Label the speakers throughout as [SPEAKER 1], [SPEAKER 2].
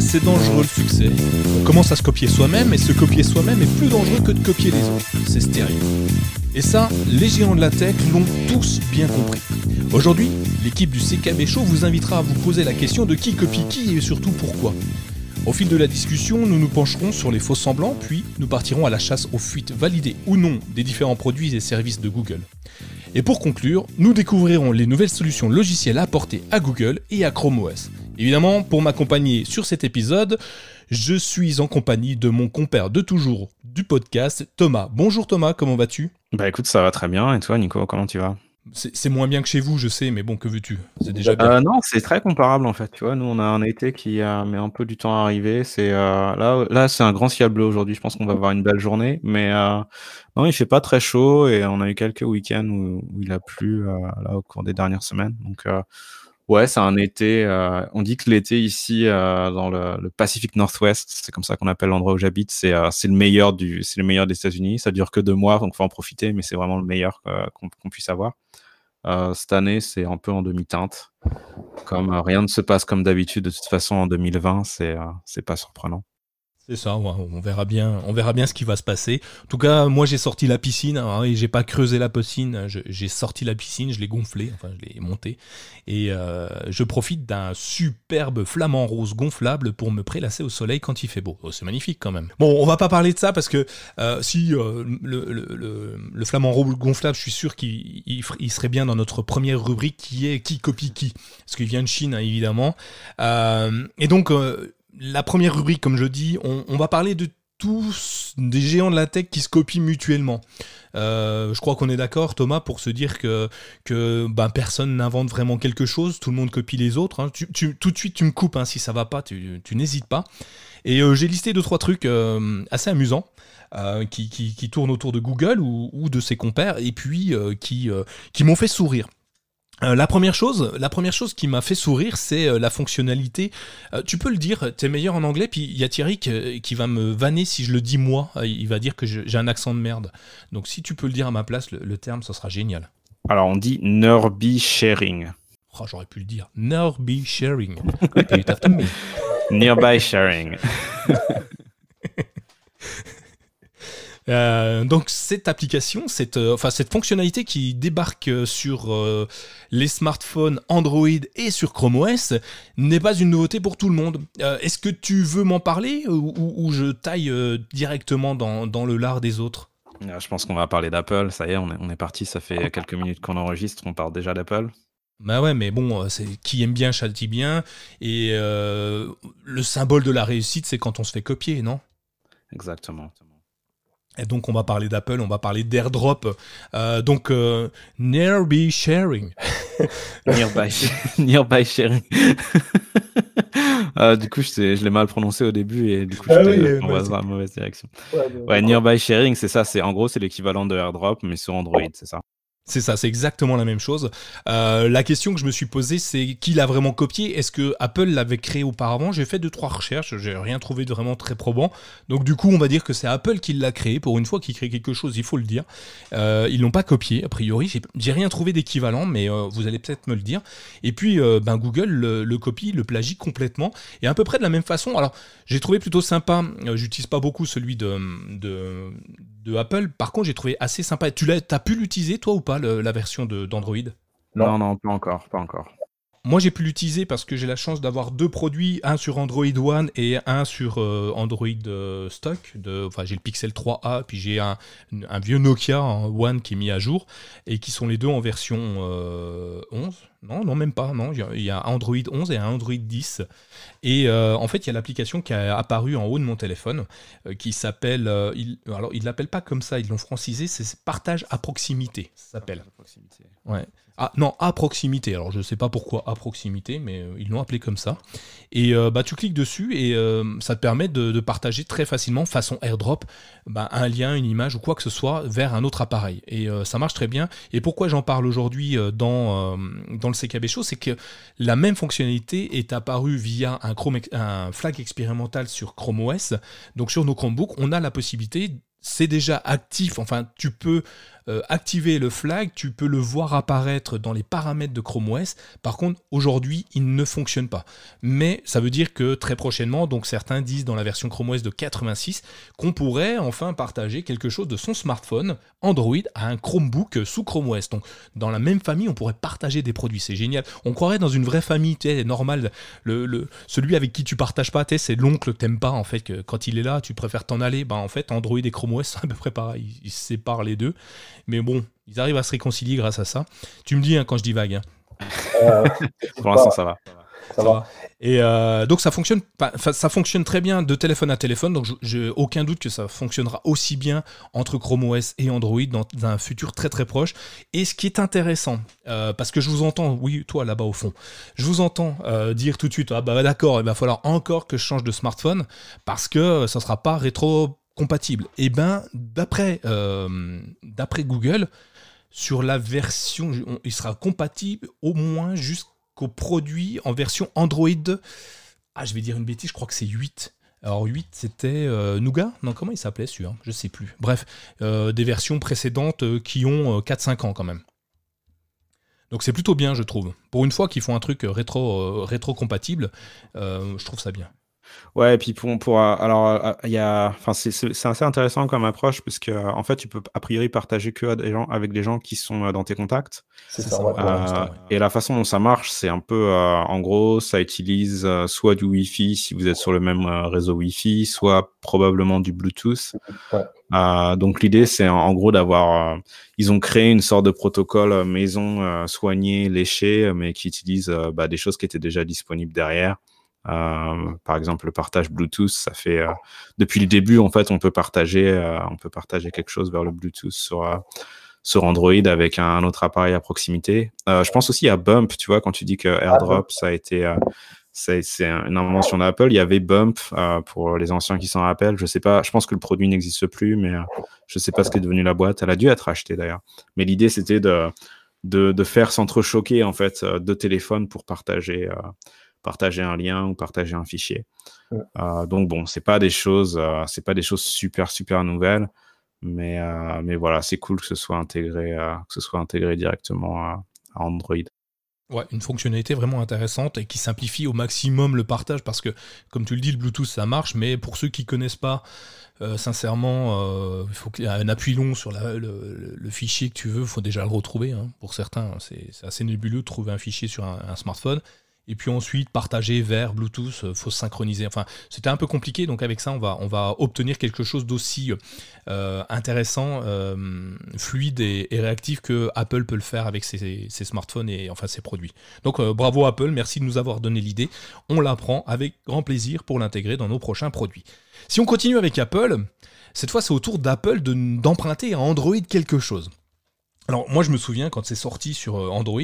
[SPEAKER 1] C'est dangereux le succès. On commence à se copier soi-même et se copier soi-même est plus dangereux que de copier les autres. C'est stérile. Et ça, les géants de la tech l'ont tous bien compris. Aujourd'hui, l'équipe du CKB Show vous invitera à vous poser la question de qui copie qui et surtout pourquoi. Au fil de la discussion, nous nous pencherons sur les faux semblants, puis nous partirons à la chasse aux fuites validées ou non des différents produits et services de Google. Et pour conclure, nous découvrirons les nouvelles solutions logicielles apportées à Google et à Chrome OS. Évidemment, pour m'accompagner sur cet épisode, je suis en compagnie de mon compère de toujours du podcast, Thomas. Bonjour Thomas, comment vas-tu?
[SPEAKER 2] Bah écoute, ça va très bien. Et toi, Nico, comment tu vas?
[SPEAKER 1] C'est moins bien que chez vous, je sais, mais bon, que veux-tu? C'est déjà bien.
[SPEAKER 2] Euh, non, c'est très comparable en fait. Tu vois, nous, on a un été qui mis un peu du temps à arriver. C'est euh, là, là, c'est un grand ciel bleu aujourd'hui. Je pense qu'on va avoir une belle journée, mais euh, non, il fait pas très chaud et on a eu quelques week-ends où, il a plu là au cours des dernières semaines. Donc Ouais, c'est un été. Euh, on dit que l'été ici, euh, dans le, le Pacific Northwest, c'est comme ça qu'on appelle l'endroit où j'habite, c'est euh, c'est le meilleur du, c'est le meilleur des États-Unis. Ça dure que deux mois, donc faut en profiter, mais c'est vraiment le meilleur qu'on puisse avoir. cette année, c'est un peu en demi-teinte. Comme rien ne se passe comme d'habitude, de toute façon, en 2020, c'est c'est pas surprenant.
[SPEAKER 1] C'est ça, on verra bien, on verra bien ce qui va se passer. En tout cas, moi j'ai sorti la piscine, hein, et j'ai pas creusé la piscine, j'ai sorti la piscine, je l'ai gonflée, enfin je l'ai montée, et euh, je profite d'un superbe flamant rose gonflable pour me prélasser au soleil quand il fait beau. Oh, c'est magnifique quand même. Bon, on va pas parler de ça parce que euh, si euh, le, flamant rose gonflable, je suis sûr qu'il serait bien dans notre première rubrique qui est qui copie qui, parce qu'il vient de Chine hein, évidemment. et donc la première rubrique, comme je dis, on, va parler de tous des géants de la tech qui se copient mutuellement. Euh, je crois qu'on est d'accord, Thomas, pour se dire que, ben, personne n'invente vraiment quelque chose, tout le monde copie les autres. Hein. tout de suite, tu me coupes hein, si ça va pas, tu, n'hésites pas. Et euh, j'ai listé deux trois trucs euh, assez amusants. qui, qui, tournent autour de Google ou, de ses compères et puis qui m'ont fait sourire. Euh, la première chose, la première chose qui m'a fait sourire, c'est euh, la fonctionnalité. Euh, tu peux le dire, t'es meilleur en anglais, puis il y a Thierry qui, va me vanner si je le dis moi. il va dire que j'ai un accent de merde. Donc si tu peux le dire à ma place, le, terme, ça sera génial.
[SPEAKER 2] Alors on dit Nerby sharing.
[SPEAKER 1] Oh, j'aurais pu le dire. Nerby sharing.
[SPEAKER 2] Nearby sharing.
[SPEAKER 1] Euh, donc cette application, cette, euh, enfin, cette fonctionnalité qui débarque euh, sur les smartphones Android et sur Chrome OS n'est pas une nouveauté pour tout le monde. Est-ce que tu veux m'en parler ou, je taille directement dans, dans, le lard des autres?
[SPEAKER 2] Je pense qu'on va parler d'Apple. Ça y est, on est, on est parti. Ça fait quelques minutes qu'on enregistre. On parle déjà d'Apple.
[SPEAKER 1] Bah ouais, mais bon, c'est qui aime bien châtie bien. Et le symbole de la réussite, c'est quand on se fait copier, non?
[SPEAKER 2] Exactement.
[SPEAKER 1] Et donc on va parler d'Apple, on va parler d'AirDrop. Euh, donc euh, Nearby Sharing.
[SPEAKER 2] nearby, nearby Sharing. euh, du coup, je, je l'ai mal prononcé au début et du coup, ah je oui, dans la mauvaise direction. Ouais, Nearby Sharing, c'est ça. C'est en gros, c'est l'équivalent de AirDrop, mais sur Android, c'est ça.
[SPEAKER 1] C'est ça, c'est exactement la même chose. Euh, la question que je me suis posée, c'est qui l'a vraiment copié? Est-ce que Apple l'avait créé auparavant? J'ai fait deux trois recherches, j'ai rien trouvé de vraiment très probant. Donc du coup, on va dire que c'est Apple qui l'a créé. Pour une fois qu'il crée quelque chose, il faut le dire. Euh, ils l'ont pas copié a priori. J'ai rien trouvé d'équivalent, mais euh, vous allez peut-être me le dire. Et puis, euh, ben Google le, copie, le plagie complètement et à peu près de la même façon. Alors, j'ai trouvé plutôt sympa. J'utilise pas beaucoup celui de, de de Apple. Par contre, j'ai trouvé assez sympa. Tu l'as, as pu l'utiliser toi ou pas la version d'Android?
[SPEAKER 2] Non, non, pas encore, pas encore.
[SPEAKER 1] Moi, j'ai pu l'utiliser parce que j'ai la chance d'avoir deux produits, un sur Android One et un sur euh, Android euh, stock. De, enfin, j'ai le Pixel 3a, puis j'ai un, vieux Nokia One qui est mis à jour et qui sont les deux en version 11. Euh, non, non, même pas. Non, il y a Android 11 et un Android 10. Et en fait, il y a l'application qui a apparu en haut de mon téléphone qui s'appelle. il, alors, ils ne l'appellent pas comme ça, ils l'ont francisé, c'est Partage à proximité. Ça s'appelle. Ouais. Ah non, à proximité. Alors je ne sais pas pourquoi à proximité, mais euh, ils l'ont appelé comme ça. Et euh, bah, tu cliques dessus et euh, ça te permet de, partager très facilement, façon airdrop, bah, un lien, une image ou quoi que ce soit vers un autre appareil. Et ça marche très bien. Et pourquoi j'en parle aujourd'hui dans, le CKB Show, c'est que la même fonctionnalité est apparue via un, un flag expérimental sur Chrome OS. Donc sur nos Chromebooks, on a la possibilité c'est déjà actif, enfin tu peux euh, activer le flag, tu peux le voir apparaître dans les paramètres de Chrome OS. Par contre, aujourd'hui, il ne fonctionne pas. Mais ça veut dire que très prochainement, donc certains disent dans la version Chrome OS de 86, qu'on pourrait enfin partager quelque chose de son smartphone Android à un Chromebook sous Chrome OS. Donc dans la même famille, on pourrait partager des produits. C'est génial. On croirait dans une vraie famille, tu sais, normale. Le, celui avec qui tu partages pas, c'est l'oncle t'aimes pas en fait. Quand il est là, tu préfères t'en aller. Ben, en fait, Android et Chrome OS, c'est à peu près pareil. Ils se séparent les deux. Mais bon, ils arrivent à se réconcilier grâce à ça. Tu me dis hein, quand je dis vague. Hein.
[SPEAKER 2] Euh, Pour l'instant, ça va.
[SPEAKER 1] Ça, va. Et euh, donc ça fonctionne, ça fonctionne très bien de téléphone à téléphone. Donc j'ai aucun doute que ça fonctionnera aussi bien entre Chrome OS et Android dans, un futur très très proche. Et ce qui est intéressant, euh, parce que je vous entends, oui toi là-bas au fond, je vous entends dire tout de suite, ah bah d'accord, il va falloir encore que je change de smartphone parce que ça sera pas rétro compatible Eh bien, d'après euh, d'après Google, sur la version, il sera compatible au moins jusqu'au produit en version Android. Ah, je vais dire une bêtise, je crois que c'est 8. Alors 8, c'était euh, Nougat? Non, comment il s'appelait celui-là? Je sais plus. Bref, euh, des versions précédentes qui ont 4-5 ans quand même. Donc c'est plutôt bien, je trouve. Pour une fois qu'ils font un truc rétro, rétro compatible, je trouve ça bien.
[SPEAKER 2] Ouais, et puis pour, pour alors euh, il y a, enfin c'est assez intéressant comme approche parce que en fait tu peux a priori partager que des gens, avec des gens qui sont euh, dans tes contacts.
[SPEAKER 3] C'est ça. Euh,
[SPEAKER 2] et la façon dont ça marche, c'est un peu, en gros, ça utilise soit du Wi-Fi si vous êtes sur le même réseau Wi-Fi, soit probablement du Bluetooth. Ouais. donc l'idée c'est en, gros d'avoir, ils ont créé une sorte de protocole maison soigné, léché, mais qui utilise bah, des choses qui étaient déjà disponibles derrière. Euh, par exemple, le partage Bluetooth, ça fait euh, depuis le début, en fait, on peut partager, euh, on peut partager quelque chose vers le Bluetooth sur sur Android avec un, autre appareil à proximité. je pense aussi à Bump, tu vois, quand tu dis que AirDrop, ça a été c'est une invention d'Apple. Il y avait Bump pour les anciens qui s'en rappellent. Je sais pas, je pense que le produit n'existe plus, mais je sais pas ce qu'est devenu la boîte. Elle a dû être achetée d'ailleurs. Mais l'idée c'était de, de, de faire s'entrechoquer en fait deux téléphones pour partager partager un lien ou partager un fichier. Euh, donc bon, c'est pas des choses, euh, c'est pas des choses super super nouvelles, mais euh, mais voilà, c'est cool que ce soit intégré, que ce soit intégré directement à Android.
[SPEAKER 1] Ouais, une fonctionnalité vraiment intéressante et qui simplifie au maximum le partage parce que, comme tu le dis, le Bluetooth ça marche, mais pour ceux qui connaissent pas, sincèrement, il faut qu'il y ait un appui long sur le, fichier que tu veux, il faut déjà le retrouver. Hein. Pour certains, c'est assez nébuleux de trouver un fichier sur un smartphone et puis ensuite partager vers Bluetooth, euh, faut se synchroniser. Enfin, c'était un peu compliqué, donc avec ça, on va, on va obtenir quelque chose d'aussi euh, intéressant, euh, fluide et, réactif que Apple peut le faire avec ses, smartphones et enfin ses produits. Donc bravo Apple, merci de nous avoir donné l'idée. On l'apprend avec grand plaisir pour l'intégrer dans nos prochains produits. Si on continue avec Apple, cette fois c'est au tour d'Apple d'emprunter à Android quelque chose. Alors moi je me souviens quand c'est sorti sur euh, Android,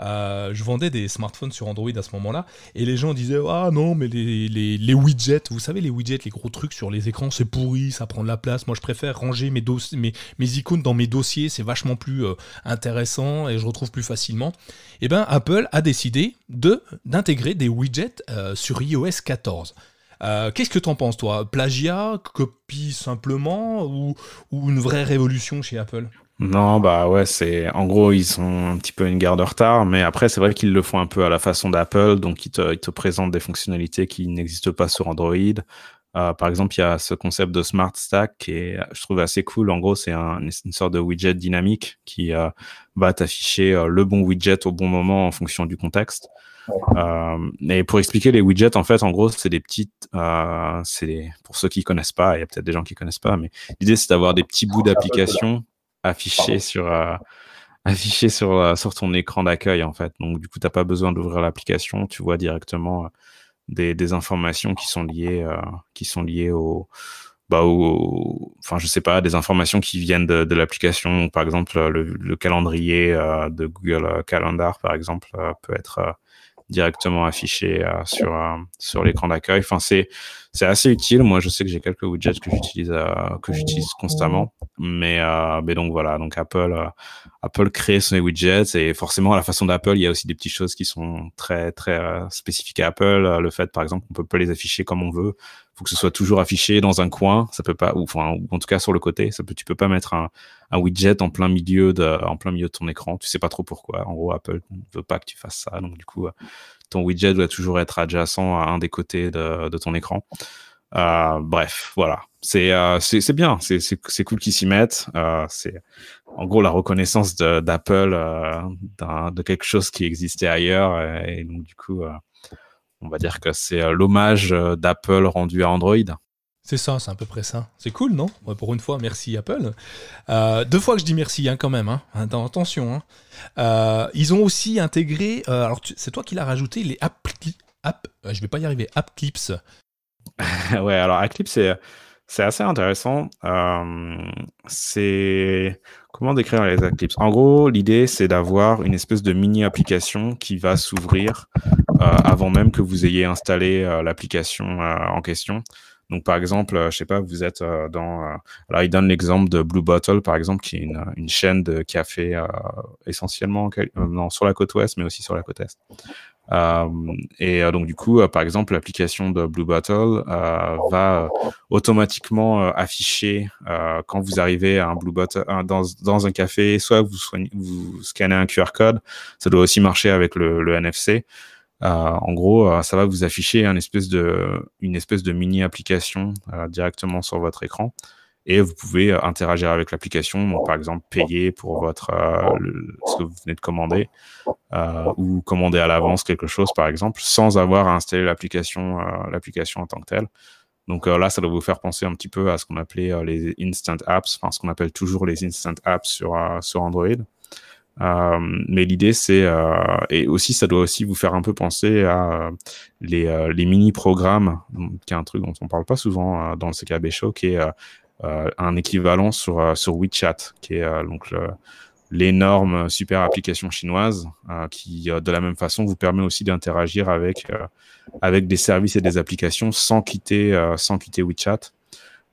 [SPEAKER 1] euh, je vendais des smartphones sur Android à ce moment-là, et les gens disaient ah non mais les, widgets, vous savez les widgets, les gros trucs sur les écrans c'est pourri, ça prend de la place, moi je préfère ranger mes icônes dans mes dossiers, c'est vachement plus euh, intéressant et je retrouve plus facilement. Et eh bien Apple a décidé de d'intégrer des widgets sur iOS 14. Qu'est-ce que t'en penses, toi? Plagiat, copie simplement, ou, ou, une vraie révolution chez Apple?
[SPEAKER 2] Non, bah ouais, c'est en gros ils sont un petit peu une garde de retard, mais après c'est vrai qu'ils le font un peu à la façon d'Apple, donc ils te, ils te présentent des fonctionnalités qui n'existent pas sur Android. Euh, par exemple, il y a ce concept de Smart Stack qui est, je trouve assez cool. En gros, c'est un, une sorte de widget dynamique qui euh, va t'afficher euh, le bon widget au bon moment en fonction du contexte. Euh, et pour expliquer les widgets, en fait, en gros, c'est des petites, euh, c'est pour ceux qui connaissent pas, il y a peut-être des gens qui connaissent pas, mais l'idée c'est d'avoir des petits bouts d'application affiché sur euh, affiché sur euh, sur ton écran d'accueil en fait. Donc du coup, tu n'as pas besoin d'ouvrir l'application, tu vois directement euh, des, des, informations qui sont liées qui sont liées au bah, au, enfin je sais pas, des informations qui viennent de, de l'application. Par exemple, le, le calendrier de Google Calendar, par exemple, peut être directement affiché euh, sur euh, sur l'écran d'accueil. Enfin, c'est c'est assez utile. Moi, je sais que j'ai quelques widgets que j'utilise euh, que j'utilise constamment. mais, mais donc voilà, donc Apple, Apple crée son widgets et forcément à la façon d'Apple, il y a aussi des petites choses qui sont très très spécifiques à Apple. Le fait, par exemple, qu'on peut pas les afficher comme on veut. Faut que ce soit toujours affiché dans un coin. Ça peut pas, ou, enfin, en tout cas sur le côté. Ça peut, tu peux pas mettre un, widget en plein milieu de, en plein milieu de ton écran. Tu sais pas trop pourquoi. En gros, Apple ne veut pas que tu fasses ça. Donc du coup, ton widget doit toujours être adjacent à un des côtés de, ton écran. Euh, bref, voilà. C'est euh, c'est bien, c'est cool qu'ils s'y mettent. Euh, c'est en gros la reconnaissance d'Apple euh, de quelque chose qui existait ailleurs. Et, donc du coup, on va dire que c'est l'hommage d'Apple rendu à Android.
[SPEAKER 1] C'est ça, c'est à peu près ça. C'est cool, non? Pour une fois, merci Apple. deux fois que je dis merci, hein, quand même. Hein. Attention. Hein. ils ont aussi intégré. alors, c'est toi qui l'as rajouté les app, app. Je vais pas y arriver. App Clips.
[SPEAKER 2] ouais, alors Eclipse, c'est, c'est assez intéressant. Euh, c'est. Comment décrire les Eclipse? En gros, l'idée, c'est d'avoir une espèce de mini-application qui va s'ouvrir euh, avant même que vous ayez installé euh, l'application en question. Donc, par exemple, je sais pas, vous êtes dans. alors, il donne l'exemple de Blue Bottle, par exemple, qui est une, une chaîne de café essentiellement non, sur la côte ouest, mais aussi sur la côte est. Euh, et euh, donc du coup, euh, par exemple, l'application de Blue Bottle va automatiquement afficher quand vous arrivez à un Blue Bottle dans, dans un café, soit vous, scannez un QR code, ça doit aussi marcher avec le, NFC. Euh, en gros, ça va vous afficher un espèce de, une espèce de mini application directement sur votre écran et vous pouvez interagir avec l'application, par exemple payer pour votre euh, ce que vous venez de commander euh, ou commander à l'avance quelque chose par exemple sans avoir à installer l'application euh, l'application en tant que telle. Donc là, ça doit vous faire penser un petit peu à ce qu'on appelait les instant apps, enfin ce qu'on appelle toujours les instant apps sur sur Android. mais l'idée, c'est et aussi ça doit aussi vous faire un peu penser à les, les mini programmes, qui est un truc dont on parle pas souvent dans le CKB Show, qui est euh, un équivalent sur, euh, sur WeChat, qui est euh, donc l'énorme super application chinoise qui, de la même façon, vous permet aussi d'interagir avec, avec des services et des applications sans quitter, sans quitter WeChat.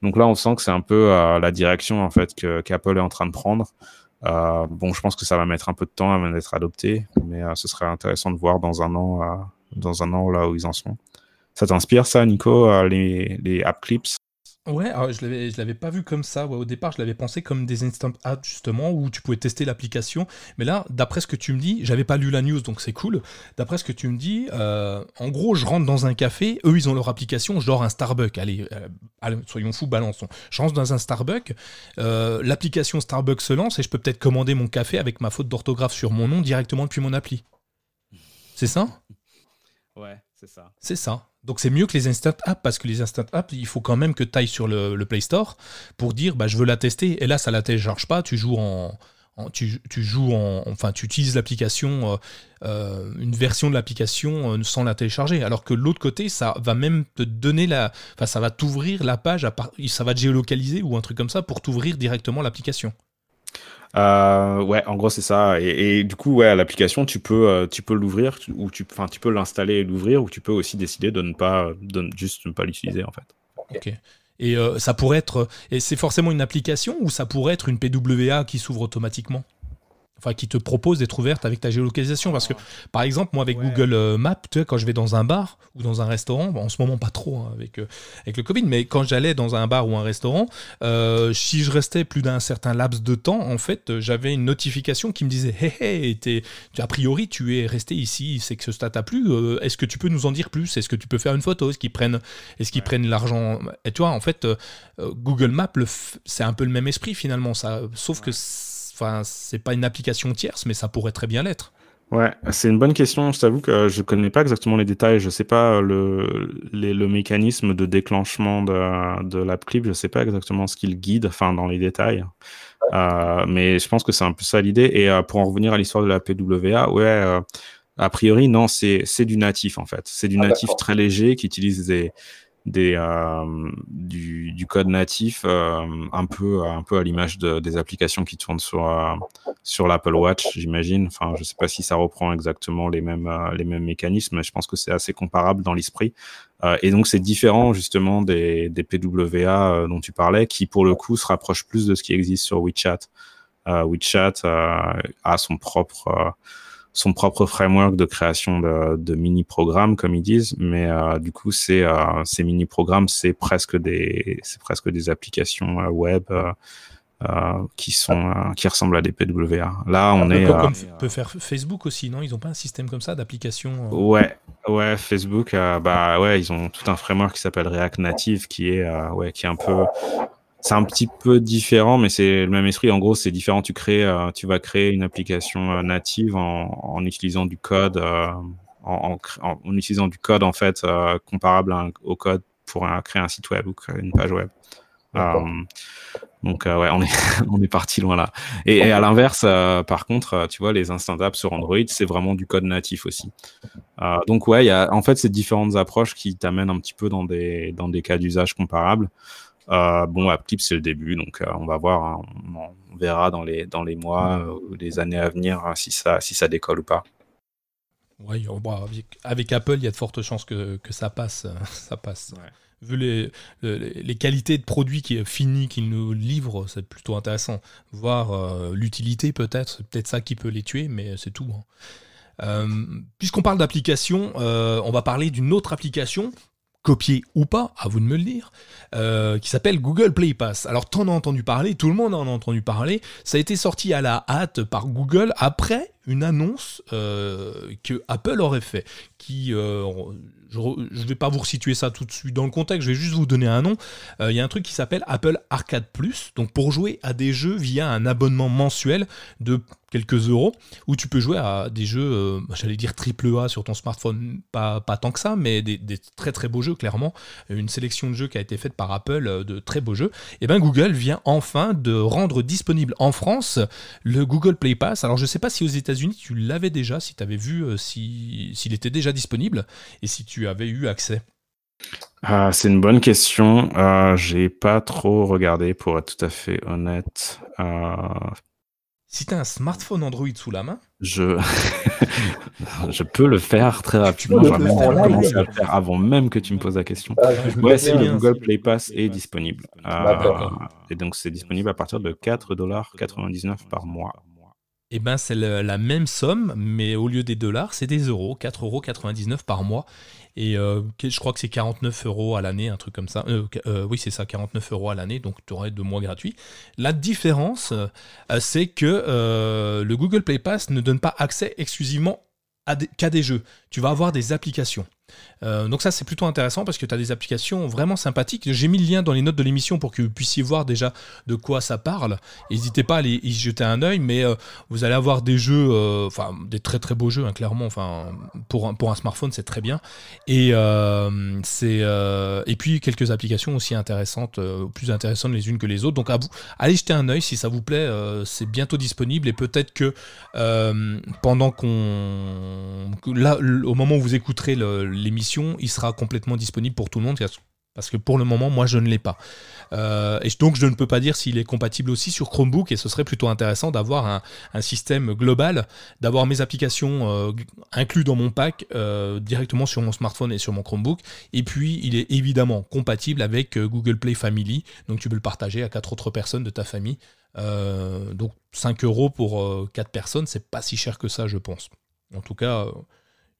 [SPEAKER 2] Donc là, on sent que c'est un peu la direction en fait qu'Apple est en train de prendre. bon, je pense que ça va mettre un peu de temps avant d'être adopté, mais ce serait intéressant de voir dans un an, dans un an là où ils en sont. Ça t'inspire ça, Nico, les, les app clips?
[SPEAKER 1] Ouais, alors je l'avais, je l'avais pas vu comme ça. au départ, je l'avais pensé comme des instant apps justement où tu pouvais tester l'application. Mais là, d'après ce que tu me dis, j'avais pas lu la news donc c'est cool. D'après ce que tu me dis, euh, en gros, je rentre dans un café, eux ils ont leur application, je dors un Starbucks. Allez, euh, soyons fous, balançons. Je rentre dans un Starbucks, euh, l'application Starbucks se lance et je peux peut-être commander mon café avec ma faute d'orthographe sur mon nom directement depuis mon appli. C'est ça?
[SPEAKER 2] Ouais, c'est ça.
[SPEAKER 1] C'est ça. Donc c'est mieux que les instant apps parce que les instant apps, il faut quand même que tu ailles sur le, Play Store pour dire bah, je veux la tester. Et là, ça la télécharge pas. Tu joues en, tu, joues en, enfin, tu utilises l'application, euh, euh, une version de l'application euh, sans la télécharger. Alors que l'autre côté, ça va même te donner la, enfin, ça va t'ouvrir la page, à ça va te géolocaliser ou un truc comme ça pour t'ouvrir directement l'application.
[SPEAKER 2] Euh, ouais, en gros, c'est ça. Et, du coup, ouais, l'application, tu peux, euh, peux l'ouvrir, ou tu, tu peux l'installer et l'ouvrir, ou tu peux aussi décider de ne pas, de juste ne pas l'utiliser, en fait.
[SPEAKER 1] Ok. Et euh, ça pourrait être, et c'est forcément une application ou ça pourrait être une PWA qui s'ouvre automatiquement? Enfin qui te propose d'être ouverte avec ta géolocalisation. Parce que, par exemple, moi avec Google euh, Maps, tu vois, quand je vais dans un bar ou dans un restaurant, en ce moment pas trop hein, avec, euh, avec le Covid, mais quand j'allais dans un bar ou un restaurant, euh, si je restais plus d'un certain laps de temps, en fait, j'avais une notification qui me disait Hé hé, a priori, tu es resté ici, c'est que ce stade t'a plu, est-ce que tu peux nous en dire plus? Est-ce que tu peux faire une photo? Est-ce qu'ils prennent, est qu'ils prennent l'argent? Et tu vois, en fait, Google Maps, c'est un peu le même esprit finalement, ça, sauf que Enfin, c'est pas une application tierce, mais ça pourrait très bien l'être.
[SPEAKER 2] Ouais, c'est une bonne question. Je t'avoue que je connais pas exactement les détails. Je sais pas le, le mécanisme de déclenchement de, de l'app clip. Je sais pas exactement ce qu'il guide, enfin dans les détails. Euh, mais je pense que c'est un peu ça l'idée. Et euh, pour en revenir à l'histoire de la PWA, ouais, euh, a priori non, c'est c'est du natif en fait. C'est du ah, natif très léger qui utilise des euh, du, du, code natif, euh, un, peu, un peu à l'image de, des applications qui tournent sur, euh, sur l'Apple Watch, j'imagine. Enfin, je sais pas si ça reprend exactement les mêmes les mêmes mécanismes, mais je pense que c'est assez comparable dans l'esprit. et donc c'est différent justement des, des PWA dont tu parlais, qui pour le coup se rapprochent plus de ce qui existe sur WeChat. WeChat a son propre son propre framework de création de, de mini-programmes, comme ils disent. Mais euh, du coup, c'est, euh, ces mini-programmes, c'est presque des, c'est presque des applications euh, web qui sont, qui ressemblent à des PWA. Là, on est.
[SPEAKER 1] Comme peut faire Facebook aussi, non? Ils n'ont pas un système comme ça d'application
[SPEAKER 2] Ouais, ouais. Facebook, bah ouais, ils ont tout un framework qui s'appelle React Native, qui est, ouais, qui est un peu c'est un petit peu différent, mais c'est le même esprit. En gros, c'est différent. Tu crées, euh, tu vas créer une application euh, native en, en, utilisant du code, euh, en, en, utilisant du code en fait comparable au code pour créer un site web ou créer une page web. donc ouais, on est on est parti loin là. Et, à l'inverse, par contre, tu vois, les instant apps sur Android, c'est vraiment du code natif aussi. donc ouais, il y a en fait ces différentes approches qui t'amènent un petit peu dans des dans des cas d'usage comparables. Euh, bon, AppClip, c'est le début, donc euh, on va voir, hein. on, verra dans les, dans les mois ou les années à venir hein, si, ça, si ça décolle ou pas.
[SPEAKER 1] Oui, avec, Apple, il y a de fortes chances que, que ça passe. Ça passe. Vu les, les, qualités de produits qui, finis qu'ils nous livrent, c'est plutôt intéressant. Voir euh, l'utilité, peut-être, c'est peut-être ça qui peut les tuer, mais c'est tout. Hein. Puisqu'on parle d'application, on va parler d'une autre application copier ou pas, à vous de me le dire, euh, qui s'appelle Google Play Pass. Alors t'en as entendu parler, tout le monde en a entendu parler, ça a été sorti à la hâte par Google après une annonce euh, que Apple aurait fait, qui, euh, je ne vais pas vous resituer ça tout de suite dans le contexte, je vais juste vous donner un nom. Il y a un truc qui s'appelle Apple Arcade Plus, donc pour jouer à des jeux via un abonnement mensuel de quelques euros, où tu peux jouer à des jeux, euh, j'allais dire triple A sur ton smartphone, pas, pas tant que ça, mais des, très très beaux jeux, clairement. Une sélection de jeux qui a été faite par Apple, euh, de très beaux jeux. Et bien Google vient enfin de rendre disponible en France le Google Play Pass. Alors je ne sais pas si aux États-Unis tu l'avais déjà, si tu avais vu euh, s'il était déjà disponible et si tu avais eu accès.
[SPEAKER 2] Ah, c'est une bonne question. Euh, j'ai pas trop regardé pour être tout à fait honnête.
[SPEAKER 1] Si tu as un smartphone Android sous la main,
[SPEAKER 2] je, je peux le faire très rapidement. Je même commencer à le faire avant même que tu me poses la question. Ah, ouais, c'est le Google Play Pass est disponible. Euh, et donc, c'est disponible à partir de 4,99$ par mois.
[SPEAKER 1] Eh ben, c'est la même somme, mais au lieu des dollars, c'est des euros, 4,99€ par mois. Et euh, je crois que c'est 49 euros à l'année, un truc comme ça. Euh, euh, oui, c'est ça, 49 euros à l'année, donc tu aurais deux mois gratuits. La différence, c'est que le Google Play Pass ne donne pas accès exclusivement qu'à des jeux. Tu vas avoir des applications. Euh, donc ça c'est plutôt intéressant parce que tu as des applications vraiment sympathiques. J'ai mis le lien dans les notes de l'émission pour que vous puissiez voir déjà de quoi ça parle. N'hésitez pas à y jeter un œil, mais euh, vous allez avoir des jeux, euh, enfin des très très beaux jeux hein, clairement. Enfin pour un, smartphone c'est très bien. Et puis quelques applications aussi intéressantes, plus intéressantes les unes que les autres. Donc à vous, allez jeter un œil si ça vous plaît. c'est bientôt disponible et peut-être que pendant qu'on là au moment où vous écouterez le l'émission, il sera complètement disponible pour tout le monde. Parce que pour le moment, moi, je ne l'ai pas. Euh, et donc, je ne peux pas dire s'il est compatible aussi sur Chromebook. Et ce serait plutôt intéressant d'avoir un, système global, d'avoir mes applications euh, inclus dans mon pack euh, directement sur mon smartphone et sur mon Chromebook. Et puis, il est évidemment compatible avec Google Play Family. Donc, tu peux le partager à quatre autres personnes de ta famille. donc, 5 euros pour 4 personnes, c'est pas si cher que ça, je pense. En tout cas,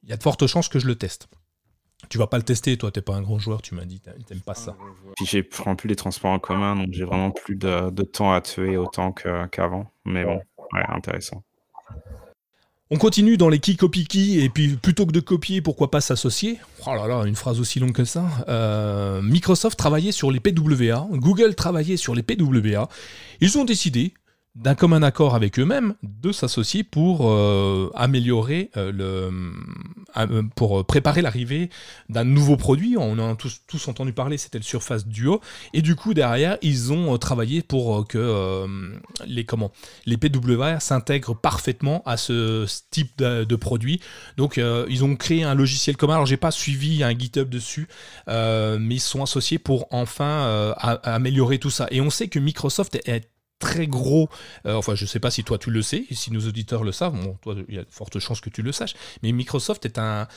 [SPEAKER 1] il y a de fortes chances que je le teste. Tu vas pas le tester, toi, t'es pas un grand joueur, tu m'as dit, t'aimes pas ça.
[SPEAKER 2] Puis j'ai prends plus les transports en commun, donc j'ai vraiment plus de, temps à tuer autant qu'avant. Mais bon, ouais, intéressant.
[SPEAKER 1] On continue dans les qui copie qui, et puis plutôt que de copier, pourquoi pas s'associer? Oh là là, une phrase aussi longue que ça. Euh, Microsoft travaillait sur les PWA, Google travaillait sur les PWA. Ils ont décidé d'un commun accord avec eux-mêmes de s'associer pour euh, améliorer euh, le euh, pour préparer l'arrivée d'un nouveau produit. On en a tous, tous entendu parler c'était le Surface Duo. Et du coup derrière ils ont travaillé pour que les comment les PWA s'intègrent parfaitement à ce type de, produit. Donc ils ont créé un logiciel commun. Alors j'ai pas suivi un GitHub dessus mais ils sont associés pour enfin améliorer tout ça. Et on sait que Microsoft est très gros, euh, enfin je sais pas si toi tu le sais, et si nos auditeurs le savent, bon, toi il y a de fortes chances que tu le saches, mais Microsoft est un,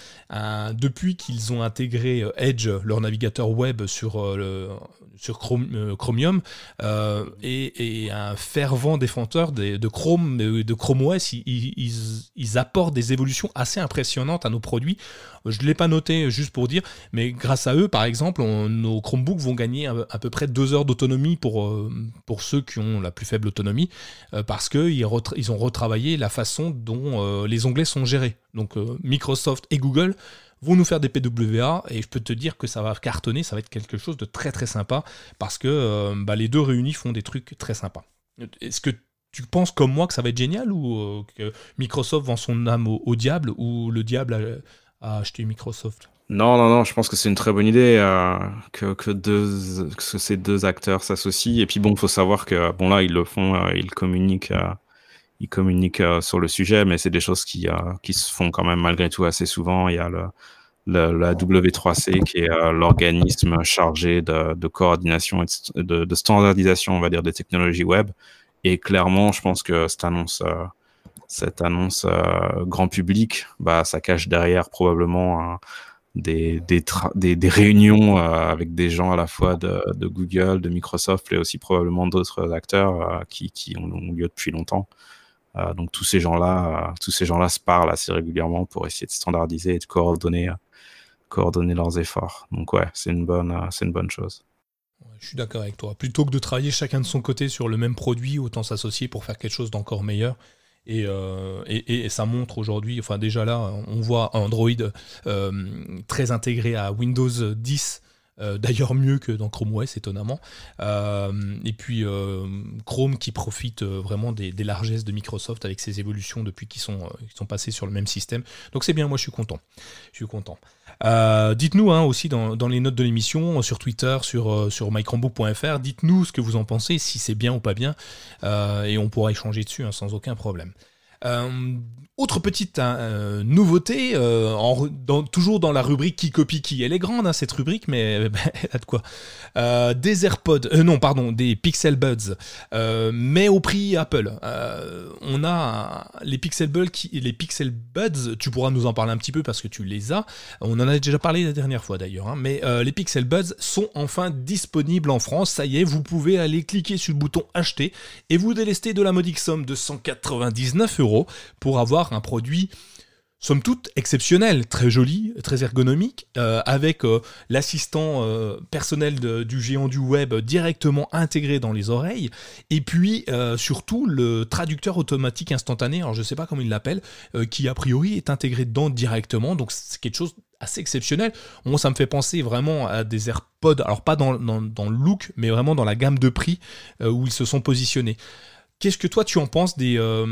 [SPEAKER 1] depuis qu'ils ont intégré euh, Edge, leur navigateur web sur, euh, sur Chromium, et, un fervent défenseur de, Chrome, de Chrome OS, ils, ils, apportent des évolutions assez impressionnantes à nos produits. Je ne l'ai pas noté juste pour dire, mais grâce à eux, par exemple, nos Chromebooks vont gagner à, à peu près deux heures d'autonomie pour, pour ceux qui ont la plus faible autonomie, euh, parce qu'ils ils ont retravaillé la façon dont euh, les onglets sont gérés. Donc euh, Microsoft et Google vont nous faire des PWA et je peux te dire que ça va cartonner, ça va être quelque chose de très très sympa parce que bah, les deux réunis font des trucs très sympas. Est-ce que tu penses comme moi que ça va être génial ou que Microsoft vend son âme au, diable ou le diable a acheté Microsoft?
[SPEAKER 2] Non, non, non, je pense que c'est une très bonne idée euh, que, ces deux acteurs s'associent. Et puis bon, il faut savoir que bon là, ils le font, euh, ils communiquent, euh, ils communiquent sur le sujet, mais c'est des choses qui, se font quand même malgré tout assez souvent. Il y a le, la W3C qui est l'organisme chargé de, coordination et de, de, standardisation, on va dire, des technologies web. Et clairement, je pense que cette annonce cette annonce grand public, bah, ça cache derrière probablement un, des, réunions euh, avec des gens à la fois de, Google, de Microsoft et aussi probablement d'autres acteurs euh, qui, ont, lieu depuis longtemps. Euh, donc tous ces gens-là, gens-là se parlent assez régulièrement pour essayer de standardiser et de coordonner, coordonner leurs efforts. Donc ouais, c'est une bonne, c'est une bonne chose.
[SPEAKER 1] Je suis d'accord avec toi. Plutôt que de travailler chacun de son côté sur le même produit, autant s'associer pour faire quelque chose d'encore meilleur. Euh, et, ça montre aujourd'hui, enfin déjà là, on voit Android euh, très intégré à Windows 10. Euh, d'ailleurs mieux que dans Chrome OS étonnamment. Et puis Chrome qui profite vraiment des, largesses de Microsoft avec ses évolutions depuis qu'ils sont, sont passés sur le même système. Donc c'est bien moi je suis content. Je suis content dites-nous hein, aussi dans, les notes de l'émission sur Twitter sur, sur mychromebook.fr dites-nous ce que vous en pensez si c'est bien ou pas bien et on pourra échanger dessus hein, sans aucun problème. Euh, autre petite hein, euh, nouveauté, euh, en, toujours dans la rubrique qui copie qui. Elle est grande hein, cette rubrique, mais bah, elle a de quoi. des AirPods, non pardon, des Pixel Buds, mais au prix Apple. on a les Pixel Buds, qui, les Pixel Buds, tu pourras nous en parler un petit peu parce que tu les as. On en a déjà parlé la dernière fois d'ailleurs, hein, mais les Pixel Buds sont enfin disponibles en France. Ça y est, vous pouvez aller cliquer sur le bouton acheter et vous délester de la modique somme de 199 euros pour avoir un produit somme toute exceptionnel, très joli, très ergonomique, euh, avec euh, l'assistant euh, personnel du géant du web directement intégré dans les oreilles, et puis surtout le traducteur automatique instantané, alors je ne sais pas comment il l'appelle, qui a priori est intégré dedans directement, donc c'est quelque chose assez exceptionnel. Moi, ça me fait penser vraiment à des AirPods, alors pas dans, dans le look, mais vraiment dans la gamme de prix où ils se sont positionnés. Qu'est-ce que toi tu en penses des euh,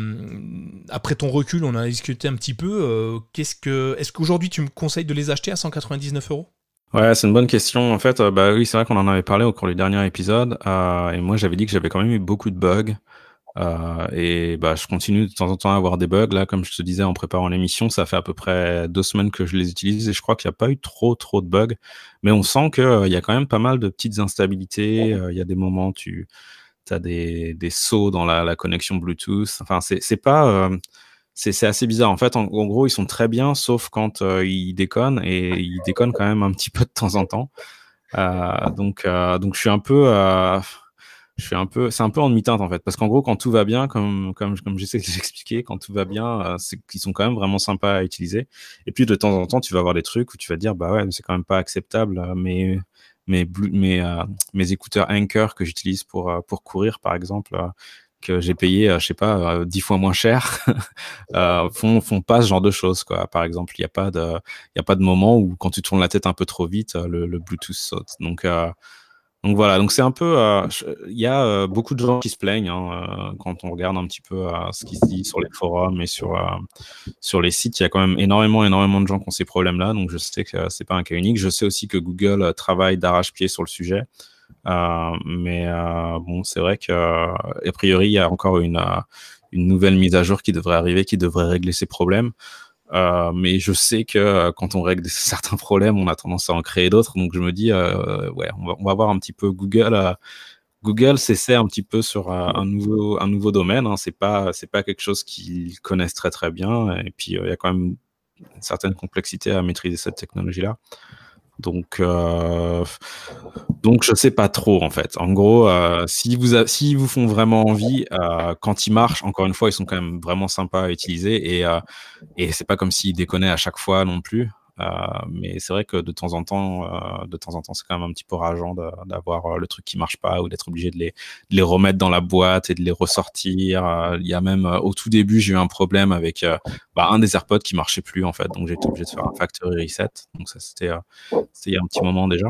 [SPEAKER 1] après ton recul, on a discuté un petit peu. Euh, qu'est-ce que est-ce qu'aujourd'hui tu me conseilles de les acheter à 199 euros?
[SPEAKER 2] Ouais, c'est une bonne question. En fait, euh, bah oui, c'est vrai qu'on en avait parlé au cours du dernier épisode, et moi j'avais dit que j'avais quand même eu beaucoup de bugs. et bah, je continue de temps en temps à avoir des bugs. Là, comme je te disais en préparant l'émission, ça fait à peu près deux semaines que je les utilise et je crois qu'il n'y a pas eu trop trop de bugs. Mais on sent qu'il y a quand même pas mal de petites instabilités. Il y a des moments tu tu as des, des sauts dans la, la connexion Bluetooth. Enfin, c'est pas. Euh, c'est assez bizarre. En fait, en, gros, ils sont très bien, sauf quand euh, ils déconnent, et ils déconnent quand même un petit peu de temps en temps. Euh, donc, euh, donc, je suis un peu. je suis un peu, c'est un peu en demi-teinte en fait, parce qu'en gros, quand tout va bien, comme comme comme j'essaie de l'expliquer, quand tout va bien, c'est qu'ils sont quand même vraiment sympas à utiliser. Et puis de temps en temps, tu vas avoir des trucs où tu vas dire, bah ouais, c'est quand même pas acceptable, mais mes, euh, mes écouteurs Anker que j'utilise pour, euh, pour courir, par exemple, euh, que j'ai payé, je sais pas, dix fois moins cher, font, font pas ce genre de choses, quoi. Par exemple, il n'y a pas de, a pas de moment où quand tu tournes la tête un peu trop vite, le Bluetooth saute. Donc, donc voilà, donc c'est un peu, euh, il y a euh, beaucoup de gens qui se plaignent hein, euh, quand on regarde un petit peu ce qui se dit sur les forums et sur sur les sites. Il y a quand même énormément, énormément de gens qui ont ces problèmes-là. Donc je sais que c'est pas un cas unique. Je sais aussi que Google travaille d'arrache-pied sur le sujet, mais bon, c'est vrai que a priori il y a encore une une nouvelle mise à jour qui devrait arriver, qui devrait régler ces problèmes. Euh, mais je sais que euh, quand on règle certains problèmes, on a tendance à en créer d'autres. Donc je me dis, euh, ouais, on va, voir un petit peu Google Google s'essaie un petit peu sur un nouveau, un nouveau domaine. Hein. C'est pas, c'est pas quelque chose qu'ils connaissent très très bien. Et puis il y a quand même une certaine complexité à maîtriser cette technologie-là. Donc, euh, donc je sais pas trop en fait. En gros, euh, si vous si vous font vraiment envie, euh, quand ils marchent, encore une fois, ils sont quand même vraiment sympas à utiliser et et c'est pas comme s'ils déconnaient à chaque fois non plus. Euh, mais c'est vrai que de temps en temps, euh, de temps en temps, c'est quand même un petit peu rageant d'avoir euh, le truc qui marche pas ou d'être obligé de les, remettre dans la boîte et de les ressortir. Il y a même au tout début, j'ai eu un problème avec bah, un des AirPods qui marchait plus en fait, donc j'ai été obligé de faire un factory reset. Donc ça, c'était il y a un petit moment déjà.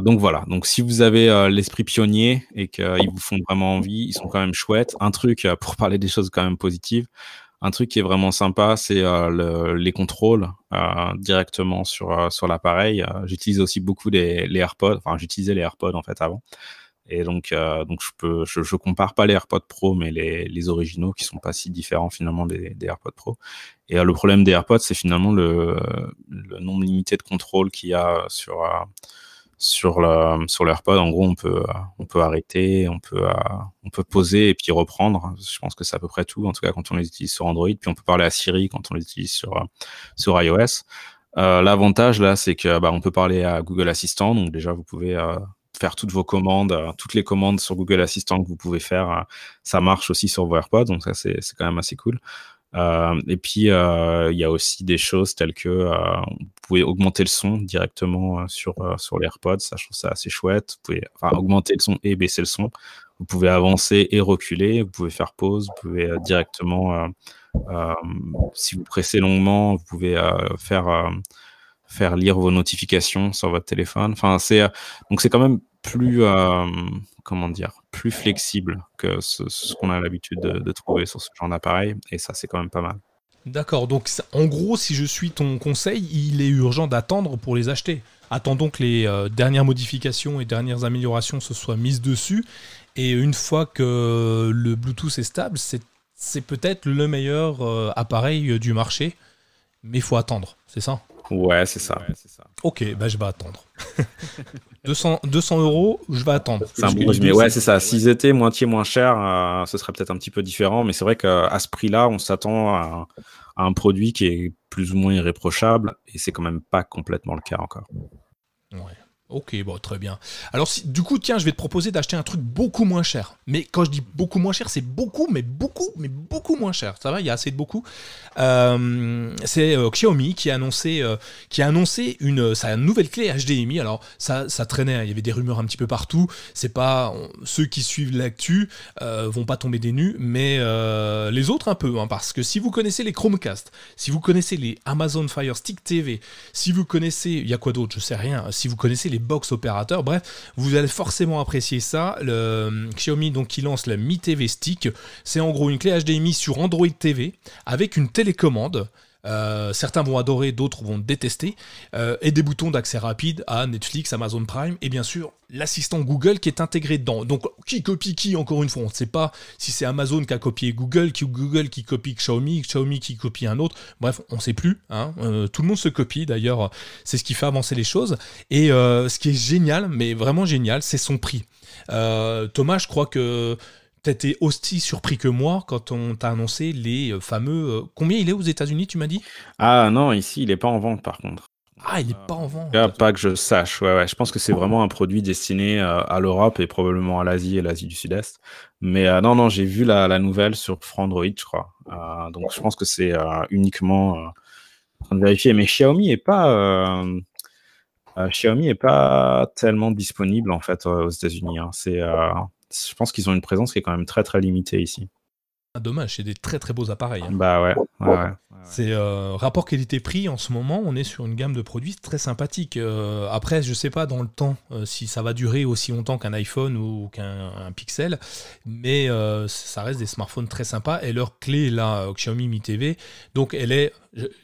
[SPEAKER 2] Donc voilà, donc si vous avez l'esprit pionnier et qu'ils vous font vraiment envie, ils sont quand même chouettes. Un truc, pour parler des choses quand même positives, un truc qui est vraiment sympa, c'est euh, les contrôles euh, directement sur, euh, sur l'appareil. J'utilise aussi beaucoup les, AirPods. Enfin, j'utilisais les AirPods en fait avant. Et donc, donc je peux, je, compare pas les AirPods Pro, mais les, les originaux qui sont pas si différents finalement des, AirPods Pro. Et le problème des AirPods, c'est finalement le, le nombre limité de contrôles qu'il y a sur sur le sur l'AirPod en gros on peut on peut arrêter on peut on peut poser et puis reprendre. Je pense que c'est à peu près tout en tout cas quand on les utilise sur Android. Puis on peut parler à Siri quand on les utilise sur sur iOS. Euh, l'avantage là c'est que bah, on peut parler à Google Assistant. Donc déjà vous pouvez euh, faire toutes vos commandes euh, toutes les commandes sur Google Assistant que vous pouvez faire ça marche aussi sur vos AirPods. Donc ça c'est quand même assez cool euh, et puis, euh, il y a aussi des choses telles que euh, vous pouvez augmenter le son directement sur, sur les AirPods. Ça, je trouve ça assez chouette. Vous pouvez augmenter le son et baisser le son. Vous pouvez avancer et reculer. Vous pouvez faire pause. Vous pouvez directement, si vous pressez longuement, vous pouvez faire faire lire vos notifications sur votre téléphone. Enfin, c'est donc c'est quand même plus comment dire plus flexible que ce, qu'on a l'habitude de, trouver sur ce genre d'appareil, et ça, c'est quand même pas mal.
[SPEAKER 1] D'accord, donc en gros, si je suis ton conseil, il est urgent d'attendre pour les acheter. Attendons que les euh, dernières modifications et dernières améliorations se soient mises dessus, et une fois que le Bluetooth est stable, c'est peut-être le meilleur euh, appareil du marché, mais il faut attendre, c'est ça?
[SPEAKER 2] Ouais, c'est ça.
[SPEAKER 1] Ok, bah je vais attendre. 200, 200 euros, je vais attendre.
[SPEAKER 2] C'est un bon résumé. Ouais, c'est ça. S'ils étaient moitié moins chers, euh, ce serait peut-être un petit peu différent. Mais c'est vrai qu'à ce prix-là, on s'attend à, à, un produit qui est plus ou moins irréprochable. Et c'est quand même pas complètement le cas encore.
[SPEAKER 1] Ouais. Ok, bon, très bien. Alors, du coup, tiens, je vais te proposer d'acheter un truc beaucoup moins cher. Mais quand je dis beaucoup moins cher, c'est beaucoup, mais beaucoup, mais beaucoup moins cher. Ça va, il y a assez de beaucoup. Euh, c'est euh, Xiaomi qui a annoncé, euh, qui a annoncé une, sa nouvelle clé HDMI. Alors, ça, ça traînait, hein. il y avait des rumeurs un petit peu partout. C'est pas ceux qui suivent l'actu vont pas tomber des nues, mais les autres un peu, hein, parce que si vous connaissez les Chromecast, si vous connaissez les Amazon Fire Stick TV, si vous connaissez, il y a quoi d'autre, je sais rien. Si vous connaissez les box opérateurs. Bref, vous allez forcément apprécier ça. Le euh, Xiaomi donc qui lance la Mi TV Stick, c'est en gros une clé HDMI sur Android TV avec une télécommande. Euh, certains vont adorer, d'autres vont détester, euh, et des boutons d'accès rapide à Netflix, Amazon Prime, et bien sûr l'assistant Google qui est intégré dedans. Donc qui copie qui encore une fois On ne sait pas si c'est Amazon qui a copié Google, qui Google qui copie Xiaomi, Xiaomi qui copie un autre. Bref, on ne sait plus. Hein. Euh, tout le monde se copie d'ailleurs, c'est ce qui fait avancer les choses. Et ce qui est génial, mais vraiment génial, c'est son prix. Thomas, je crois que T'étais aussi surpris que moi quand on t'a annoncé les euh, fameux. Euh, combien il est aux États-Unis, tu m'as dit?
[SPEAKER 2] Ah non, ici, il n'est pas en vente par contre.
[SPEAKER 1] Ah, il n'est pas en vente.
[SPEAKER 2] pas que je sache. Ouais, ouais. Je pense que c'est vraiment un produit destiné euh, à l'Europe et probablement à l'Asie et l'Asie du Sud-Est. Mais non, non, j'ai vu la, nouvelle sur Frandroid, je crois. donc je pense que c'est uniquement en train de vérifier. Mais Xiaomi est pas. Xiaomi est pas tellement disponible en fait aux États-Unis. Hein. C'est je pense qu'ils ont une présence qui est quand même très très limitée ici.
[SPEAKER 1] Ah, dommage, c'est des très très beaux appareils. Hein.
[SPEAKER 2] Bah ouais. ouais,
[SPEAKER 1] C'est euh, rapport qualité-prix en ce moment, on est sur une gamme de produits très sympathique. Euh, après, je sais pas dans le temps euh, si ça va durer aussi longtemps qu'un iPhone ou qu'un Pixel, mais ça reste des smartphones très sympas. Et leur clé là, Xiaomi Mi TV, donc elle est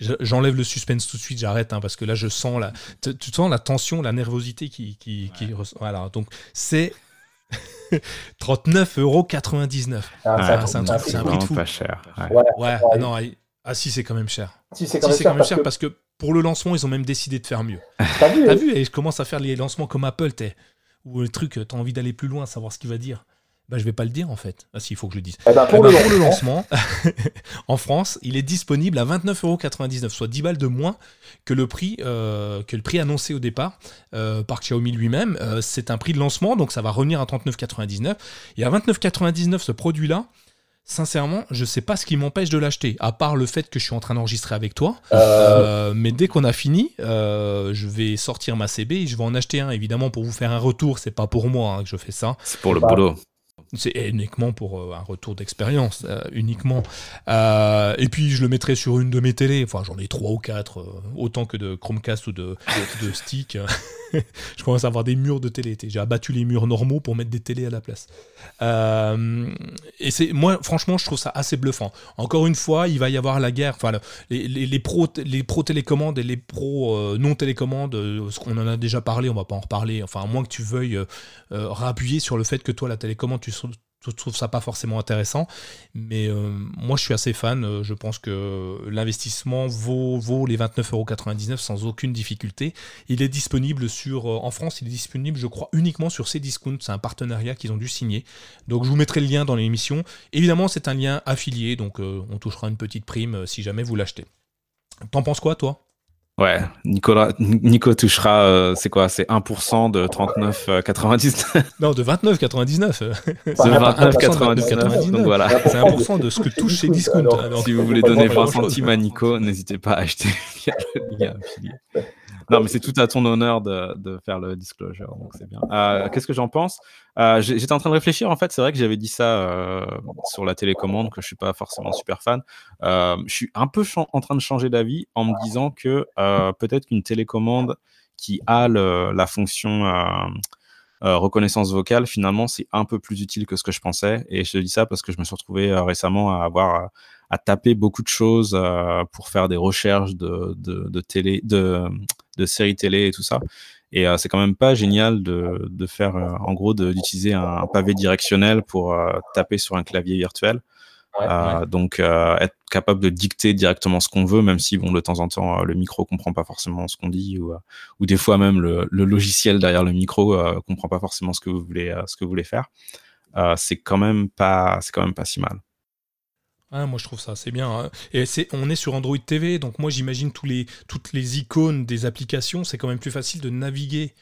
[SPEAKER 1] J'enlève le suspense tout de suite, j'arrête hein, parce que là je sens la, tu sens la tension, la nervosité qui, qui, qui voilà. Donc c'est 39,99€. Ah,
[SPEAKER 2] ah, c'est un, prix de fou. pas cher.
[SPEAKER 1] Ouais, ah, non, ah si, c'est quand même cher. Si, c'est quand, même cher, parce, que... pour le lancement, ils ont même décidé de faire mieux. T'as vu, T'as vu Et je commence à faire les lancements comme Apple, t'es ou le truc, tu as envie d'aller plus loin, savoir ce qu'il va dire. Bah, je vais pas le dire en fait. Ah si, il faut que je le dise.
[SPEAKER 3] Eh ben, pour,
[SPEAKER 1] Eh
[SPEAKER 3] le
[SPEAKER 1] ben, pour le
[SPEAKER 3] lancement,
[SPEAKER 1] en France, il est disponible à 29,99€, soit 10 balles de moins que le prix, euh, que le prix annoncé au départ euh, par Xiaomi lui-même. Euh, c'est un prix de lancement, donc ça va revenir à 39,99€. Et à 29,99€, ce produit-là, sincèrement, je sais pas ce qui m'empêche de l'acheter, à part le fait que je suis en train d'enregistrer avec toi.
[SPEAKER 3] euh,
[SPEAKER 1] Euh, mais dès qu'on a fini, euh, je vais sortir ma CB et je vais en acheter un, évidemment, pour vous faire un retour. C'est pas pour moi hein, que je fais ça.
[SPEAKER 2] C'est pour le boulot.
[SPEAKER 1] C'est uniquement pour euh, un retour d'expérience, euh, uniquement. Euh, et puis je le mettrai sur une de mes télés. Enfin, j'en ai trois ou quatre, autant que de Chromecast ou de, de, stick. je commence à avoir des murs de télé. J'ai abattu les murs normaux pour mettre des télés à la place. Et c'est moi, franchement, je trouve ça assez bluffant. Encore une fois, il va y avoir la guerre. Enfin, le- les, les, les pros, les pros télécommandes et les euh, non télécommandes, ce qu'on en a déjà parlé, on va pas en reparler. Enfin, à moins que tu veuilles réappuyer sur le fait que toi, la télécommande, tu, tu trouves ça pas forcément intéressant. Mais euh, moi, je suis assez fan. Euh, Je pense que l'investissement vaut, vaut les 29,99€ sans aucune difficulté. Il est disponible sur, euh, en France, il est disponible, je crois, uniquement sur Cdiscount. C'est un partenariat qu'ils ont dû signer. Donc, je vous mettrai le lien dans l'émission. Évidemment, c'est un lien affilié, donc on touchera une petite prime si jamais vous l'achetez. T'en penses quoi, toi?
[SPEAKER 2] Ouais, Nicolas, Nico touchera, euh, c'est quoi? C'est 1% de 39,99
[SPEAKER 1] Non, de 29,99. euh.
[SPEAKER 2] de
[SPEAKER 3] Enfin,
[SPEAKER 2] 29,99. Donc voilà.
[SPEAKER 1] C'est 1% de ce que touche Cdiscount.
[SPEAKER 3] Alors,
[SPEAKER 1] Alors,
[SPEAKER 2] Si vous voulez donner
[SPEAKER 1] grand
[SPEAKER 2] 20
[SPEAKER 1] chose.
[SPEAKER 2] centimes à Nico, n'hésitez pas à acheter via le lien affilié. Non, mais c'est tout à ton honneur de, de faire le disclosure, donc c'est bien. Euh, Qu'est-ce que j'en pense? Euh, J'étais en train de réfléchir, en fait, c'est vrai que j'avais dit ça euh, sur la télécommande, que je suis pas forcément super fan. Euh, je suis un peu en train de changer d'avis en me disant que euh, peut-être qu'une télécommande qui a le- la fonction euh, euh, reconnaissance vocale, finalement, c'est un peu plus utile que ce que je pensais. Et je te dis ça parce que je me suis retrouvé euh, récemment à avoir euh, à taper beaucoup de choses euh, pour faire des recherches de, de, de télé, de, de séries télé et tout ça. Et euh, c'est quand même pas génial de, de faire, euh, en gros, d'utiliser un, pavé directionnel pour euh, taper sur un clavier virtuel.
[SPEAKER 3] Ouais,
[SPEAKER 2] Euh, Donc, euh, être capable de dicter directement ce qu'on veut, même si, bon, de temps en temps, le micro comprend pas forcément ce qu'on dit, ou, ou des fois même le, le logiciel derrière le micro euh, comprend pas forcément ce que vous voulez, ce que vous voulez faire. Euh, c'est quand même pas, c'est quand même pas si mal.
[SPEAKER 1] Ah, moi je trouve ça assez bien. hein. Et c'est, on est sur Android TV, donc moi j'imagine tous les, toutes les icônes des applications, c'est quand même plus facile de naviguer,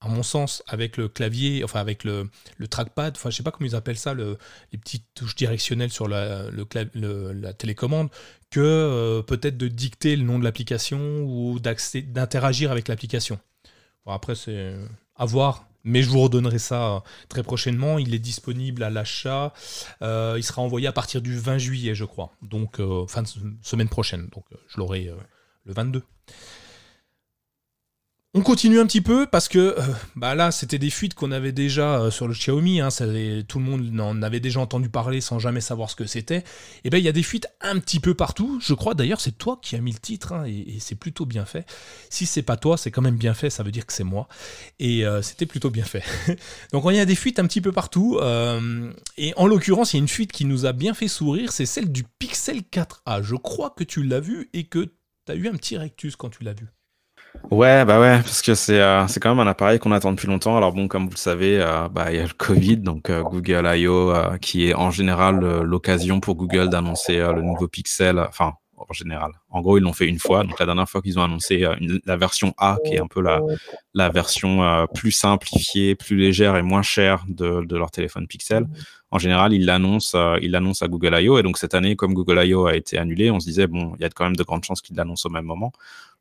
[SPEAKER 1] à mon sens, avec le clavier, enfin avec le, le trackpad, enfin je sais pas comment ils appellent ça, le- les petites touches directionnelles sur la, le la télécommande, que euh, peut-être de dicter le nom de l'application ou d'interagir avec l'application. Après c'est à voir. Mais je vous redonnerai ça euh, très prochainement. Il est disponible à l'achat. Euh, il sera envoyé à partir du 20 juillet, je crois. Donc, euh, fin de se- semaine prochaine. Donc, je l'aurai le 22. On continue un petit peu parce que euh, bah là, c'était des fuites qu'on avait déjà euh, sur le Xiaomi. hein, tout le monde en avait déjà entendu parler sans jamais savoir ce que c'était. Et ben, il y a des fuites un petit peu partout. Je crois d'ailleurs, c'est toi qui as mis le titre hein, et, c'est plutôt bien fait. Si c'est pas toi, c'est quand même bien fait. Ça veut dire que c'est moi. Et euh, c'était plutôt bien fait. Donc, il y a des fuites un petit peu partout. et en l'occurrence, il y a une fuite qui nous a bien fait sourire. C'est celle du Pixel 4a. Je crois que tu l'as vu et que tu as eu un petit rectus quand tu l'as vu.
[SPEAKER 2] Ouais, bah ouais, parce que c'est euh, c'est quand même un appareil qu'on attend depuis longtemps. Alors bon, comme vous le savez, euh, bah il y a le Covid, donc euh, Google I.O. euh, qui est en général l'occasion pour Google d'annoncer le nouveau Pixel. Enfin, en général. En gros, ils l'ont fait une fois. Donc la dernière fois qu'ils ont annoncé la version A, qui est un peu la la version plus simplifiée, plus légère et moins chère de, de leur téléphone Pixel. En général, ils l'annoncent, ils l'annoncent à Google I.O. Et donc cette année, comme Google I.O. a été annulé, on se disait bon, il y a quand même de grandes chances qu'ils l'annoncent au même moment.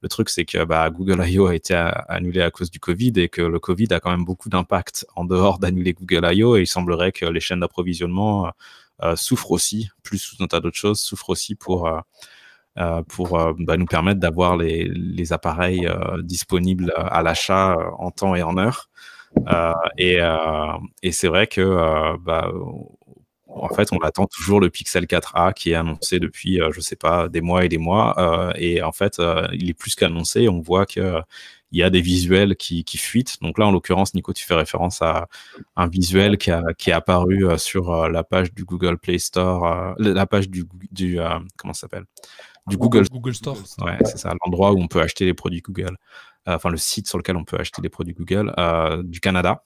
[SPEAKER 2] Le truc, c'est que bah, Google I.O. a été annulé à cause du Covid et que le Covid a quand même beaucoup d'impact en dehors d'annuler Google I.O. Et il semblerait que les chaînes d'approvisionnement euh, euh, souffrent aussi, plus tout un tas d'autres choses, souffrent aussi pour euh, pour bah, nous permettre d'avoir les, appareils disponibles à l'achat en temps et en heure. Et c'est vrai que bah, en fait, on attend toujours le Pixel 4a qui est annoncé depuis, euh, je sais pas, des mois et des mois. euh, et en fait, euh, il est plus qu'annoncé. On voit que il y a des visuels qui, qui fuitent. Donc là, en l'occurrence, Nico, tu fais référence à un visuel qui, a, qui est apparu sur la page du Google Play Store, la page du, du comment ça s'appelle, du Google
[SPEAKER 1] Google Store.
[SPEAKER 2] Ouais, c'est ça, l'endroit où on peut acheter les produits Google. Enfin le site sur lequel on peut acheter des produits Google du Canada.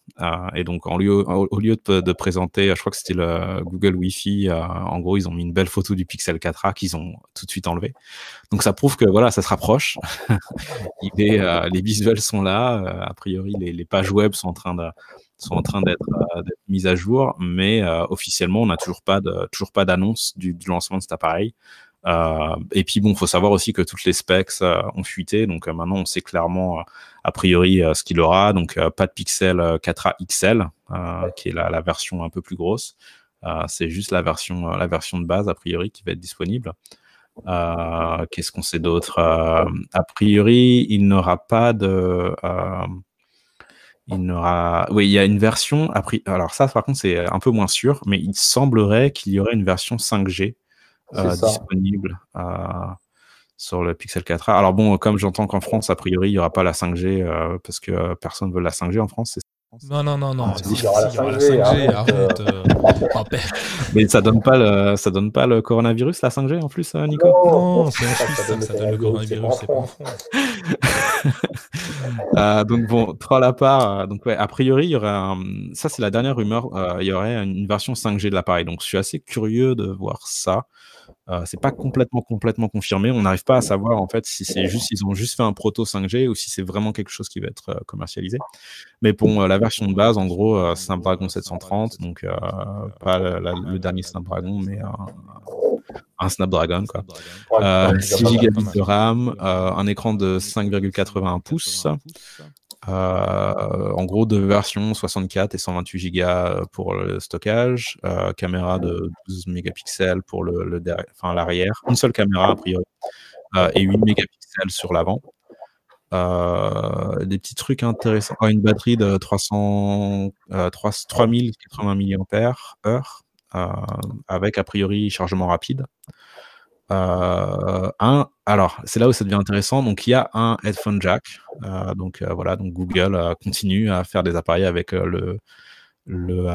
[SPEAKER 2] et donc, en lieu, au, lieu de, présenter, je crois que c'était le Google Wi-Fi, en gros, ils ont mis une belle photo du Pixel 4a qu'ils ont tout de suite enlevé. Donc, ça prouve que voilà, ça se rapproche. les visuels sont là. a priori, les, les pages web sont en train de sont en train d'être euh, mises à jour, mais euh, officiellement, on n'a toujours pas de, toujours pas d'annonce du, du, lancement de cet appareil. Euh, et puis bon, faut savoir aussi que toutes les specs euh, ont fuité, donc maintenant on sait clairement a priori ce qu'il aura. Donc pas de Pixel 4a XL, qui est la, la, version un peu plus grosse. c'est juste la version, la version de base a priori qui va être disponible. Qu'est-ce qu'on sait d'autre A priori, il n'aura pas de il n'aura. Oui, il y a une version. Alors, ça, par contre, c'est un peu moins sûr, mais il semblerait qu'il y aurait une version 5G euh, disponible euh, sur le Pixel 4a. Alors, bon, comme j'entends qu'en France, a priori, il n'y aura pas la 5G euh, parce que personne ne veut la 5G en France,
[SPEAKER 1] non, non, non, non. Ah, il y aura la 5G, arrête. Euh,
[SPEAKER 2] mais ça donne pas le, ça donne pas le coronavirus, la 5G en plus, euh, Nico
[SPEAKER 1] Non, c'est en Suisse ça, donne le coronavirus, c'est pas en France.
[SPEAKER 2] euh, donc bon, trois à part. Donc ouais, a priori, il y aurait un... ça c'est la dernière rumeur, euh, il y aurait une version 5G de l'appareil. Donc je suis assez curieux de voir ça. Euh, c'est pas complètement complètement confirmé. On n'arrive pas à savoir en fait si c'est juste ils ont juste fait un proto 5G ou si c'est vraiment quelque chose qui va être euh, commercialisé. Mais pour euh, la version de base, en gros, Snapdragon 730, donc pas le dernier Snapdragon, mais un Snapdragon quoi. 6 Go de RAM, un écran de 5,81 pouces. Euh, en gros, deux versions 64 et 128 Go pour le stockage, euh, caméra de 12 mégapixels pour le, l'arrière, une seule caméra a priori, euh, et 8 mégapixels sur l'avant. des petits trucs intéressants. une batterie de 300, 3080 mAh, avec a priori chargement rapide. Euh, un, alors, c'est là où ça devient intéressant. Donc, il y a un headphone jack. Euh, donc, euh, voilà, donc Google continue à faire des appareils avec le, le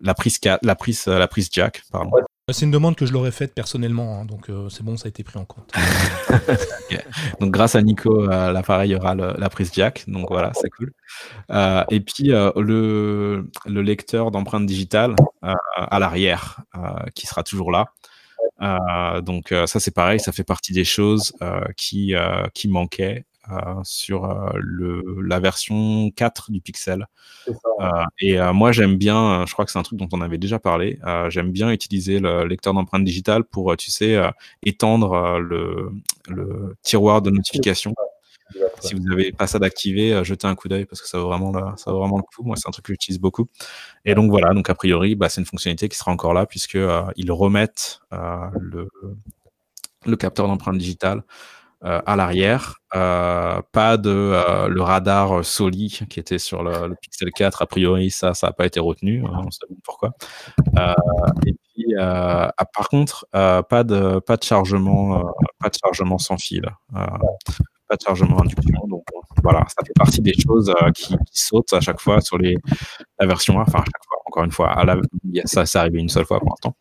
[SPEAKER 2] la, prise, la, prise, la prise jack. Pardon.
[SPEAKER 1] C'est une demande que je l'aurais faite personnellement, hein, donc c'est bon, ça a été pris en compte.
[SPEAKER 2] Donc grâce à Nico, l'appareil aura la prise jack, donc voilà, c'est cool. et puis le, le, lecteur d'empreintes digitales à l'arrière, qui sera toujours là. Euh, donc euh, ça c'est pareil, ça fait partie des choses euh, qui, qui manquaient sur le, la version 4 du Pixel. et moi j'aime bien, je crois que c'est un truc dont on avait déjà parlé, j'aime bien utiliser le lecteur d'empreintes digitales pour, tu sais, étendre le, le, tiroir de notification. Si vous n'avez pas ça d'activer, euh, jetez un coup d'œil parce que ça vaut vraiment le, coup. Moi, c'est un truc que j'utilise beaucoup. Et donc voilà, donc a priori, bah, c'est une fonctionnalité qui sera encore là puisque euh, ils remettent euh, le, capteur d'empreinte digitale à l'arrière. pas de le radar Soli qui était sur le, Pixel 4. A priori, ça, ça n'a pas été retenu. On sait pourquoi. et puis, ah, par contre, pas pas pas de chargement sans fil pas de chargement induction. Donc voilà, ça fait partie des choses euh, qui, sautent à chaque fois sur les, la version 1. Enfin, à chaque fois, encore une fois, à la, ça, c'est arrivé une seule fois pour l'instant.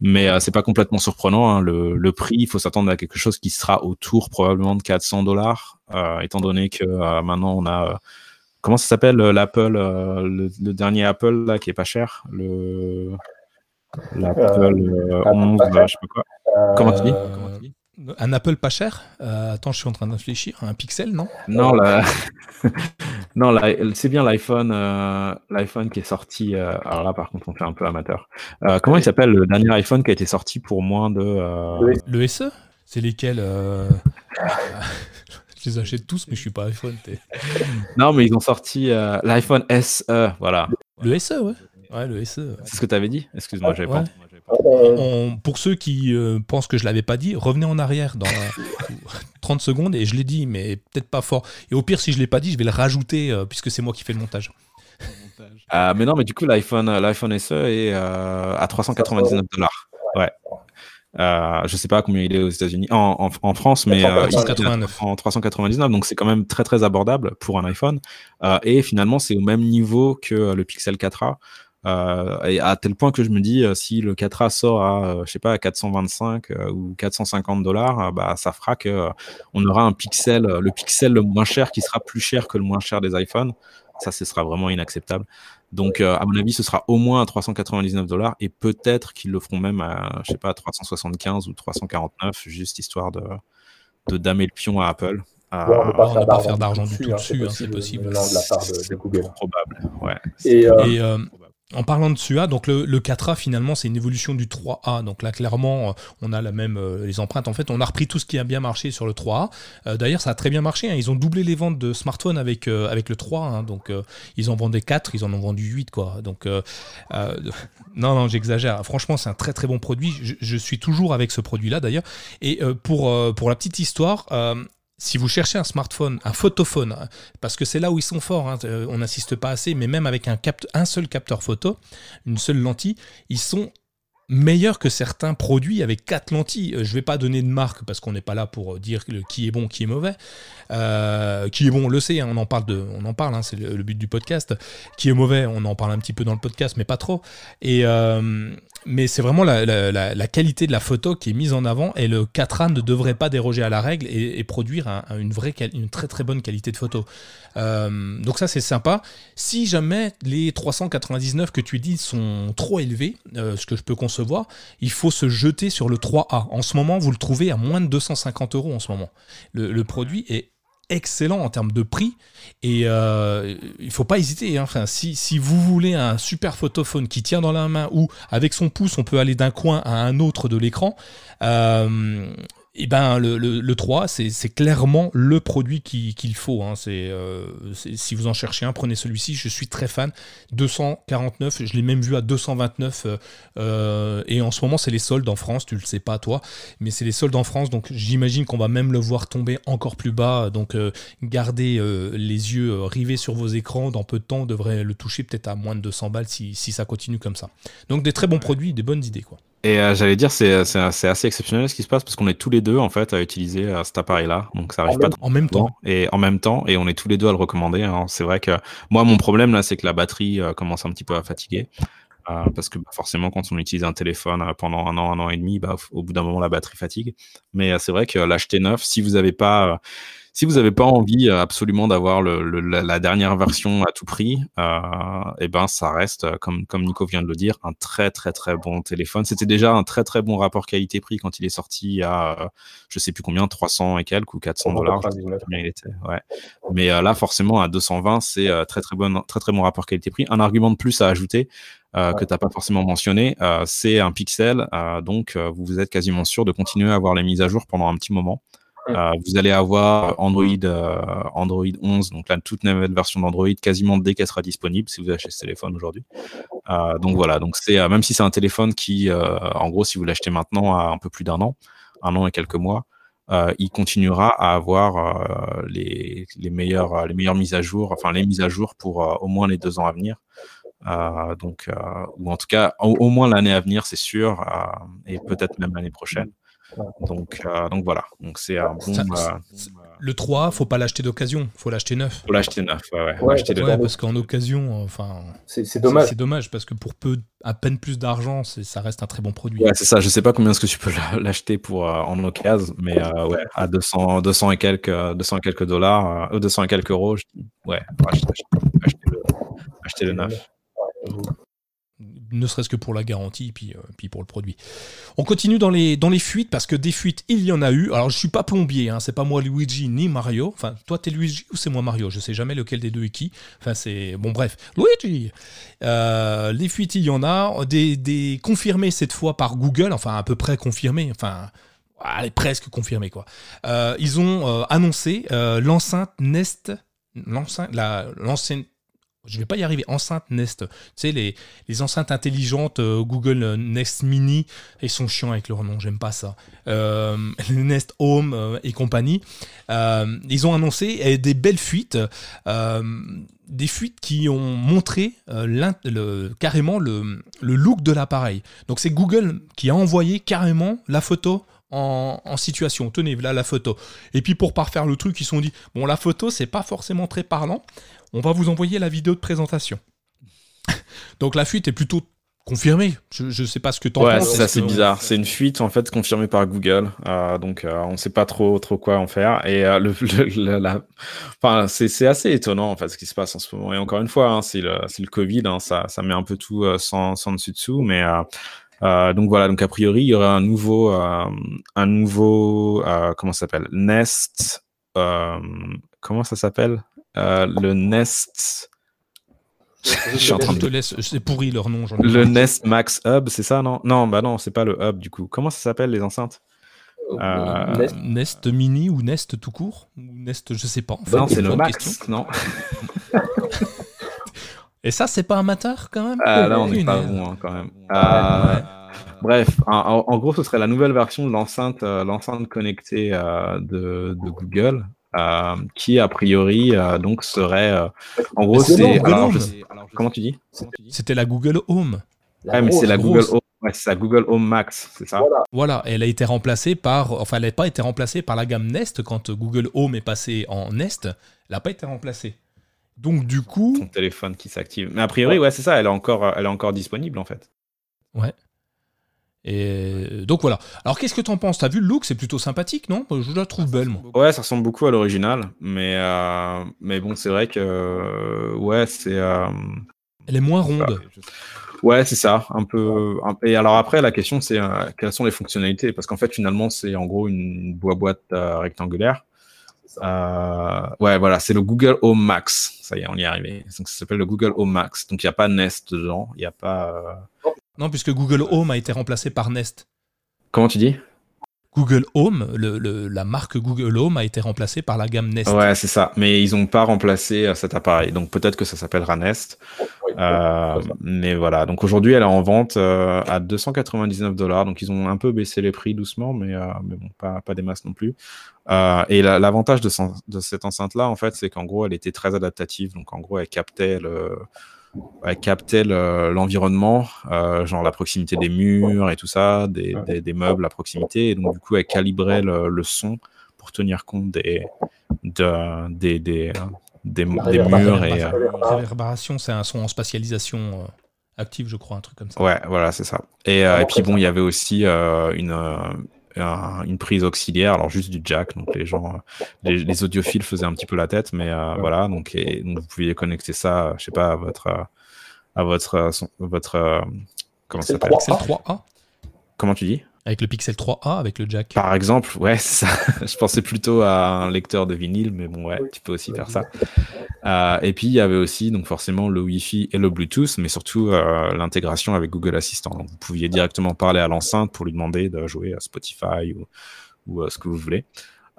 [SPEAKER 2] Mais euh, c'est pas complètement surprenant. Hein. Le, le, prix, il faut s'attendre à quelque chose qui sera autour probablement de 400 dollars, euh, étant donné que maintenant on a comment ça s'appelle l'Apple, le, le, dernier Apple là qui est pas cher, le l'Apple 11, je sais pas quoi. Comment tu dis?
[SPEAKER 1] Un Apple pas cher? Euh, Attends, je suis en train de réfléchir. Un Pixel, non?
[SPEAKER 2] Non, non c'est bien l'iPhone euh, l'iPhone qui est sorti. Euh, alors là, par contre, on fait un peu amateur. comment il s'appelle le dernier iPhone qui a été sorti pour moins de.
[SPEAKER 1] Le SE C'est lesquels Je les achète tous, mais je suis pas iPhone.
[SPEAKER 2] non, mais ils ont sorti l'iPhone SE, voilà.
[SPEAKER 1] Le SE, ouais. Ouais, le SE.
[SPEAKER 2] C'est ce que tu avais dit? Excuse-moi, j'avais pas.
[SPEAKER 1] Pour ceux qui euh, pensent que je l'avais pas dit, revenez en arrière dans 30 secondes et je l'ai dit, mais peut-être pas fort. Et au pire, si je l'ai pas dit, je vais le rajouter euh, puisque c'est moi qui fais le montage.
[SPEAKER 2] Euh, mais non, mais du coup, l'iPhone, l'iPhone SE est à 399 dollars. Ouais. Euh, je sais pas combien il est aux États-Unis, en, en, France, mais en 399. Donc c'est quand même très très abordable pour un iPhone. et finalement, c'est au même niveau que le Pixel 4a. Et à tel point que je me dis, si le 4A sort à, je sais pas, à 425 ou 450 dollars, bah, ça fera que on aura un pixel, le pixel le moins cher qui sera plus cher que le moins cher des iPhones. Ça, ce sera vraiment inacceptable. Donc, euh, à mon avis, ce sera au moins à 399 dollars et peut-être qu'ils le feront même à, je sais pas, 375 ou 349, juste histoire de, de damer le pion à Apple.
[SPEAKER 1] on ne peut pas faire d'argent du tout dessus, c'est possible.
[SPEAKER 3] de la part de, Google.
[SPEAKER 2] Probable, ouais.
[SPEAKER 1] Et, euh, en parlant de SUA, donc le, 4A finalement c'est une évolution du 3A. Donc là clairement euh, on a la même euh, les empreintes. En fait on a repris tout ce qui a bien marché sur le 3A. Euh, d'ailleurs ça a très bien marché. Hein. Ils ont doublé les ventes de smartphones avec avec le 3. Hein. Donc ils en vendaient 4, ils en ont vendu 8 quoi. Donc non non j'exagère. Franchement c'est un très très bon produit. Je, je, suis toujours avec ce produit là d'ailleurs. Et pour pour la petite histoire si vous cherchez un smartphone, un photophone, hein, parce que c'est là où ils sont forts, hein, euh, on n'insiste pas assez, mais même avec un, un seul capteur photo, une seule lentille, ils sont meilleurs que certains produits avec quatre lentilles. Euh, je ne vais pas donner de marque parce qu'on n'est pas là pour dire qui est bon, qui est mauvais. Euh, qui est bon, on le sait, hein, on en parle, on en parle c'est le, but du podcast. Qui est mauvais, on en parle un petit peu dans le podcast, mais pas trop. Et, mais c'est vraiment la, qualité de la photo qui est mise en avant et le 4A ne devrait pas déroger à la règle et, produire une, vraie, une très très bonne qualité de photo. Euh, donc ça c'est sympa. Si jamais les 399 que tu dis sont trop élevés, euh, ce que je peux concevoir, il faut se jeter sur le 3A. En ce moment, vous le trouvez à moins de 250 euros en ce moment. le produit est excellent en termes de prix et euh, il faut pas hésiter. Hein. Enfin, si, si, vous voulez un super photophone qui tient dans la main ou avec son pouce on peut aller d'un coin à un autre de l'écran, euh, eh ben le, le, 3, c'est clairement le produit qu'il faut. Hein. Euh, si vous en cherchez un, prenez celui-ci. Je suis très fan. 249, je l'ai même vu à 229. Euh, euh, et en ce moment, c'est les soldes en France. Tu le sais pas, toi, mais c'est les soldes en France. Donc j'imagine qu'on va même le voir tomber encore plus bas. Donc gardez les yeux rivés sur vos écrans. Dans peu de temps, on devrait le toucher peut-être à moins de 200 balles si, si ça continue comme ça. Donc des très bons produits, des bonnes idées. quoi.
[SPEAKER 2] Et euh, j'allais dire, c'est, c'est, assez exceptionnel ce qui se passe parce qu'on est tous les deux en fait à utiliser euh, cet appareil-là. Donc ça arrive pas
[SPEAKER 1] en même temps.
[SPEAKER 2] Et en même temps, et on est tous les deux à le recommander. Hein. C'est vrai que moi, mon problème là, c'est que la batterie euh, commence un petit peu à fatiguer. parce que bah, forcément, quand on utilise un téléphone pendant un an, un an et demi, bah, au bout d'un moment, la batterie fatigue. Mais c'est vrai que l'acheter neuf, si vous n'avez pas si vous n'avez pas envie euh, absolument d'avoir le, la, dernière version à tout prix, euh, et eh ben ça reste, euh, comme, comme Nico vient de le dire, un très très très bon téléphone. C'était déjà un très très bon rapport qualité-prix quand il est sorti à, je sais plus combien, 300 et quelques ou 400 dollars. il était. Ouais. Mais là, forcément, à 220, c'est très très bon, très très bon rapport qualité-prix. Un argument de plus à ajouter. que tu n'as pas forcément mentionné, c'est un pixel, donc vous, vous êtes quasiment sûr de continuer à avoir les mises à jour pendant un petit moment. Euh, vous allez avoir Android, euh, Android 11, donc la toute nouvelle version d'Android, quasiment dès qu'elle sera disponible si vous achetez ce téléphone aujourd'hui. Euh, donc voilà, donc c'est même si c'est un téléphone qui, en gros, si vous l'achetez maintenant à un peu plus d'un an, un an et quelques mois, il continuera à avoir les, les, meilleures, les meilleures mises à jour, enfin les mises à jour pour au moins les deux ans à venir. donc, ou en tout cas, au moins l'année à venir, c'est sûr, et peut-être même l'année prochaine. Donc, euh, donc voilà. Donc c'est un bon. Euh,
[SPEAKER 1] le 3, faut pas l'acheter d'occasion, faut l'acheter neuf.
[SPEAKER 2] Faut l'acheter neuf, ouais,
[SPEAKER 1] ouais. parce qu'en occasion, enfin.
[SPEAKER 3] C'est dommage.
[SPEAKER 1] C'est dommage parce que pour peu, à peine plus d'argent, ça reste un très bon produit.
[SPEAKER 2] Ouais, c'est ça. Je sais pas combien est-ce que tu peux l'acheter pour euh, en occasion, mais ouais, à 200, 200 et quelques, 200 et quelques dollars, 200 et quelques euros, ouais, acheter le, le neuf
[SPEAKER 1] ne serait-ce que pour la garantie, puis, euh, puis pour le produit. On continue dans les, dans les fuites, parce que des fuites, il y en a eu. Alors, je suis pas plombier, hein, c'est pas moi Luigi ni Mario. Enfin, toi, t'es Luigi ou c'est moi Mario? Je sais jamais lequel des deux est qui. Enfin, c'est. Bon, bref. Luigi euh, Les fuites, il y en a. Des, des confirmés cette fois par Google, enfin, à peu près confirmés. Enfin. Presque confirmés, quoi. Euh, ils ont annoncé l'enceinte Nest l'enceinte, la, l'enceinte je vais pas y arriver, enceinte Nest. Tu sais, les, les enceintes intelligentes euh, Google Nest Mini, ils sont chiants avec leur nom, j'aime pas ça. Euh, Nest Home euh, et compagnie. ils ont annoncé des belles fuites, des fuites qui ont montré carrément le, le look de l'appareil. Donc c'est Google qui a envoyé carrément la photo en, en, situation. Tenez, là la photo. Et puis pour parfaire le truc, ils se sont dit, bon la photo c'est pas forcément très parlant on va vous envoyer la vidéo de présentation. Donc la fuite est plutôt confirmée. Je, je sais pas ce que t'en
[SPEAKER 2] Ouais,
[SPEAKER 1] penses.
[SPEAKER 2] c'est assez
[SPEAKER 1] que-
[SPEAKER 2] bizarre. C'est une fuite en fait confirmée par Google, euh, donc euh, on sait pas trop trop quoi en faire. Et euh, le, la- enfin, c'est assez étonnant en fait ce qui se passe en ce moment. Et encore une fois, hein, c'est le le Covid, hein, ça ça met un peu tout sans sans dessus dessous, mais euh, donc voilà. Donc a priori, il y aurait un nouveau euh, un nouveau euh, comment ça s'appelle? Nest. comment ça s'appelle? Euh, Le Nest. Je suis en train
[SPEAKER 1] Je te
[SPEAKER 2] de
[SPEAKER 1] laisse, c'est pourri leur nom. j'en ai
[SPEAKER 2] le. Nest Max Hub, c'est ça, non? Non, bah non, c'est pas le hub du coup. Comment ça s'appelle les enceintes? Euh,
[SPEAKER 3] Nest.
[SPEAKER 1] Nest Mini ou Nest tout court? Ou Nest, je sais pas. en fait,
[SPEAKER 2] Non, c'est le Max,
[SPEAKER 1] question.
[SPEAKER 2] non?
[SPEAKER 1] Et ça, c'est pas amateur quand même?
[SPEAKER 2] Ah, Là, on n'est pas bon hein, quand même. Euh, Bref, en, gros, ce serait la nouvelle version de l'enceinte, euh, l'enceinte connectée euh, de, de Google, euh, qui a priori euh, donc serait, euh, en gros,
[SPEAKER 3] c'est
[SPEAKER 2] comment tu dis?
[SPEAKER 1] C'était la Google Home.
[SPEAKER 2] Ouais, mais c'est la
[SPEAKER 1] grosse.
[SPEAKER 2] Google Home, ouais, c'est la Google Home Max, c'est ça?
[SPEAKER 3] Voilà.
[SPEAKER 1] Voilà, elle a été remplacée par, enfin, elle n'a pas été remplacée par la gamme Nest quand Google Home est passé en Nest. Elle n'a pas été remplacée. Donc du coup,
[SPEAKER 2] Ton téléphone qui s'active. Mais a priori, ouais, c'est ça. Elle est encore, elle est encore disponible en fait.
[SPEAKER 1] Et donc voilà. Alors qu'est-ce que t'en penses? T'as vu le look? C'est plutôt sympathique, non? Je la trouve belle, moi.
[SPEAKER 2] Ouais, ça ressemble beaucoup à l'original, mais euh, mais bon, c'est vrai que euh, ouais, c'est euh,
[SPEAKER 1] Elle est moins ronde.
[SPEAKER 2] ouais, c'est ça, un peu. un- Et alors après, la question c'est euh, quelles sont les fonctionnalités, parce qu'en fait, finalement, c'est en gros une boîte euh, rectangulaire. Euh, ouais, voilà, c'est le Google Home Max. Ça y est, on y est arrivé. Donc ça s'appelle le Google Home Max. Donc il n'y a pas Nest dedans, il n'y a pas.
[SPEAKER 1] Non, puisque Google Home a été remplacé par Nest.
[SPEAKER 2] Comment tu dis?
[SPEAKER 1] Google Home, le- le- la marque Google Home a été remplacée par la gamme Nest.
[SPEAKER 2] Ouais, c'est ça. Mais ils n'ont pas remplacé euh, cet appareil. Donc peut-être que ça s'appellera Nest.
[SPEAKER 3] Oui,
[SPEAKER 2] Euh, mais voilà. Donc aujourd'hui, elle est en vente euh, à 299 dollars. Donc ils ont un peu baissé les prix doucement, mais, euh, mais bon, pas, pas des masses non plus. Euh, et la- l'avantage de, de cette enceinte-là, en fait, c'est qu'en gros, elle était très adaptative. Donc en gros, elle captait le, elle captait le- l'environnement, euh, genre la proximité des murs et tout ça, des, des, des meubles à proximité. Et donc du coup, elle calibrait le, le son pour tenir compte des, de, des, des, des,
[SPEAKER 3] La
[SPEAKER 2] des
[SPEAKER 3] réverbération.
[SPEAKER 2] murs et, euh,
[SPEAKER 1] Réverbération, c'est un son en spatialisation euh, active, je crois, un truc comme ça.
[SPEAKER 2] Ouais, voilà, c'est ça. Et, euh, et puis bon, il y avait aussi euh, une, euh, un- une prise auxiliaire, alors juste du jack. Donc les gens, euh, les, les audiophiles faisaient un petit peu la tête, mais euh, voilà. Donc, et, donc vous pouviez connecter ça, euh, je sais pas, à votre, euh, à votre, euh, son- votre, euh, comment ça s'appelle?
[SPEAKER 3] 3.
[SPEAKER 1] Pixel 3A
[SPEAKER 2] Comment tu dis?
[SPEAKER 1] Avec le Pixel 3A, avec le jack.
[SPEAKER 2] Par exemple, ouais, ça. je pensais plutôt à un lecteur de vinyle, mais bon, ouais, tu peux aussi faire ça. Euh, et puis il y avait aussi donc forcément le Wi-Fi et le Bluetooth, mais surtout euh, l'intégration avec Google Assistant. Donc vous pouviez directement parler à l'enceinte pour lui demander de jouer à Spotify ou, ou euh, ce que vous voulez.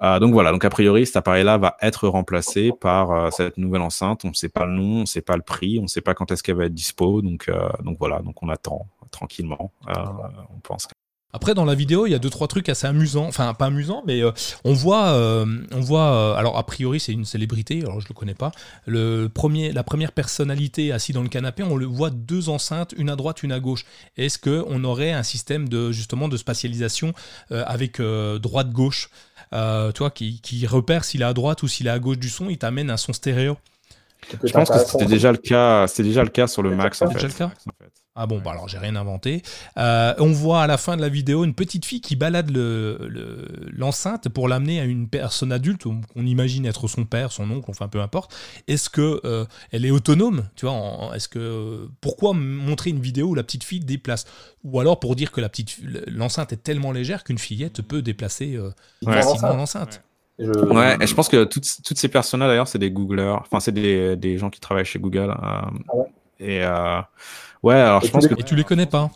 [SPEAKER 2] Euh, donc voilà, donc a priori cet appareil-là va être remplacé par euh, cette nouvelle enceinte. On ne sait pas le nom, on ne sait pas le prix, on ne sait pas quand est-ce qu'elle va être dispo. Donc euh, donc voilà, donc on attend tranquillement. Euh, on pense.
[SPEAKER 1] Après, dans la vidéo, il y a deux trois trucs assez amusants. Enfin, pas amusants, mais euh, on voit, euh, on voit. euh, alors, a priori, c'est une célébrité. Alors, je le connais pas. Le premier, la première personnalité assis dans le canapé, on le voit deux enceintes, une à droite, une à gauche. Est-ce que on aurait un système de justement de spatialisation euh, avec euh, droite gauche, euh, tu vois, qui, qui repère s'il est à droite ou s'il est à gauche du son, il t'amène un son stéréo?
[SPEAKER 2] Je pense que c'était déjà le cas. C'était déjà le cas sur le
[SPEAKER 3] C'est
[SPEAKER 2] Max en
[SPEAKER 1] déjà
[SPEAKER 2] fait.
[SPEAKER 1] le cas? Ah bon, bah alors j'ai rien inventé. Euh, on voit à la fin de la vidéo une petite fille qui balade le- le- l'enceinte pour l'amener à une personne adulte, qu'on imagine être son père, son oncle, enfin peu importe. Est-ce que euh, elle est autonome Tu vois Est-ce que pourquoi montrer une vidéo où la petite fille déplace? Ou alors pour dire que la petite l'enceinte est tellement légère qu'une fillette peut déplacer euh,
[SPEAKER 2] Ouais.
[SPEAKER 1] facilement l'enceinte.
[SPEAKER 3] Je-
[SPEAKER 2] Ouais, et je pense que toutes, toutes ces personnes-là, d'ailleurs, c'est des Googlers. Enfin, c'est des, des gens qui travaillent chez Google. euh,
[SPEAKER 3] ouais
[SPEAKER 2] Et euh, ouais, alors
[SPEAKER 3] Et
[SPEAKER 2] je
[SPEAKER 3] tu
[SPEAKER 2] pense
[SPEAKER 3] les-
[SPEAKER 2] que.
[SPEAKER 1] Et tu les connais pas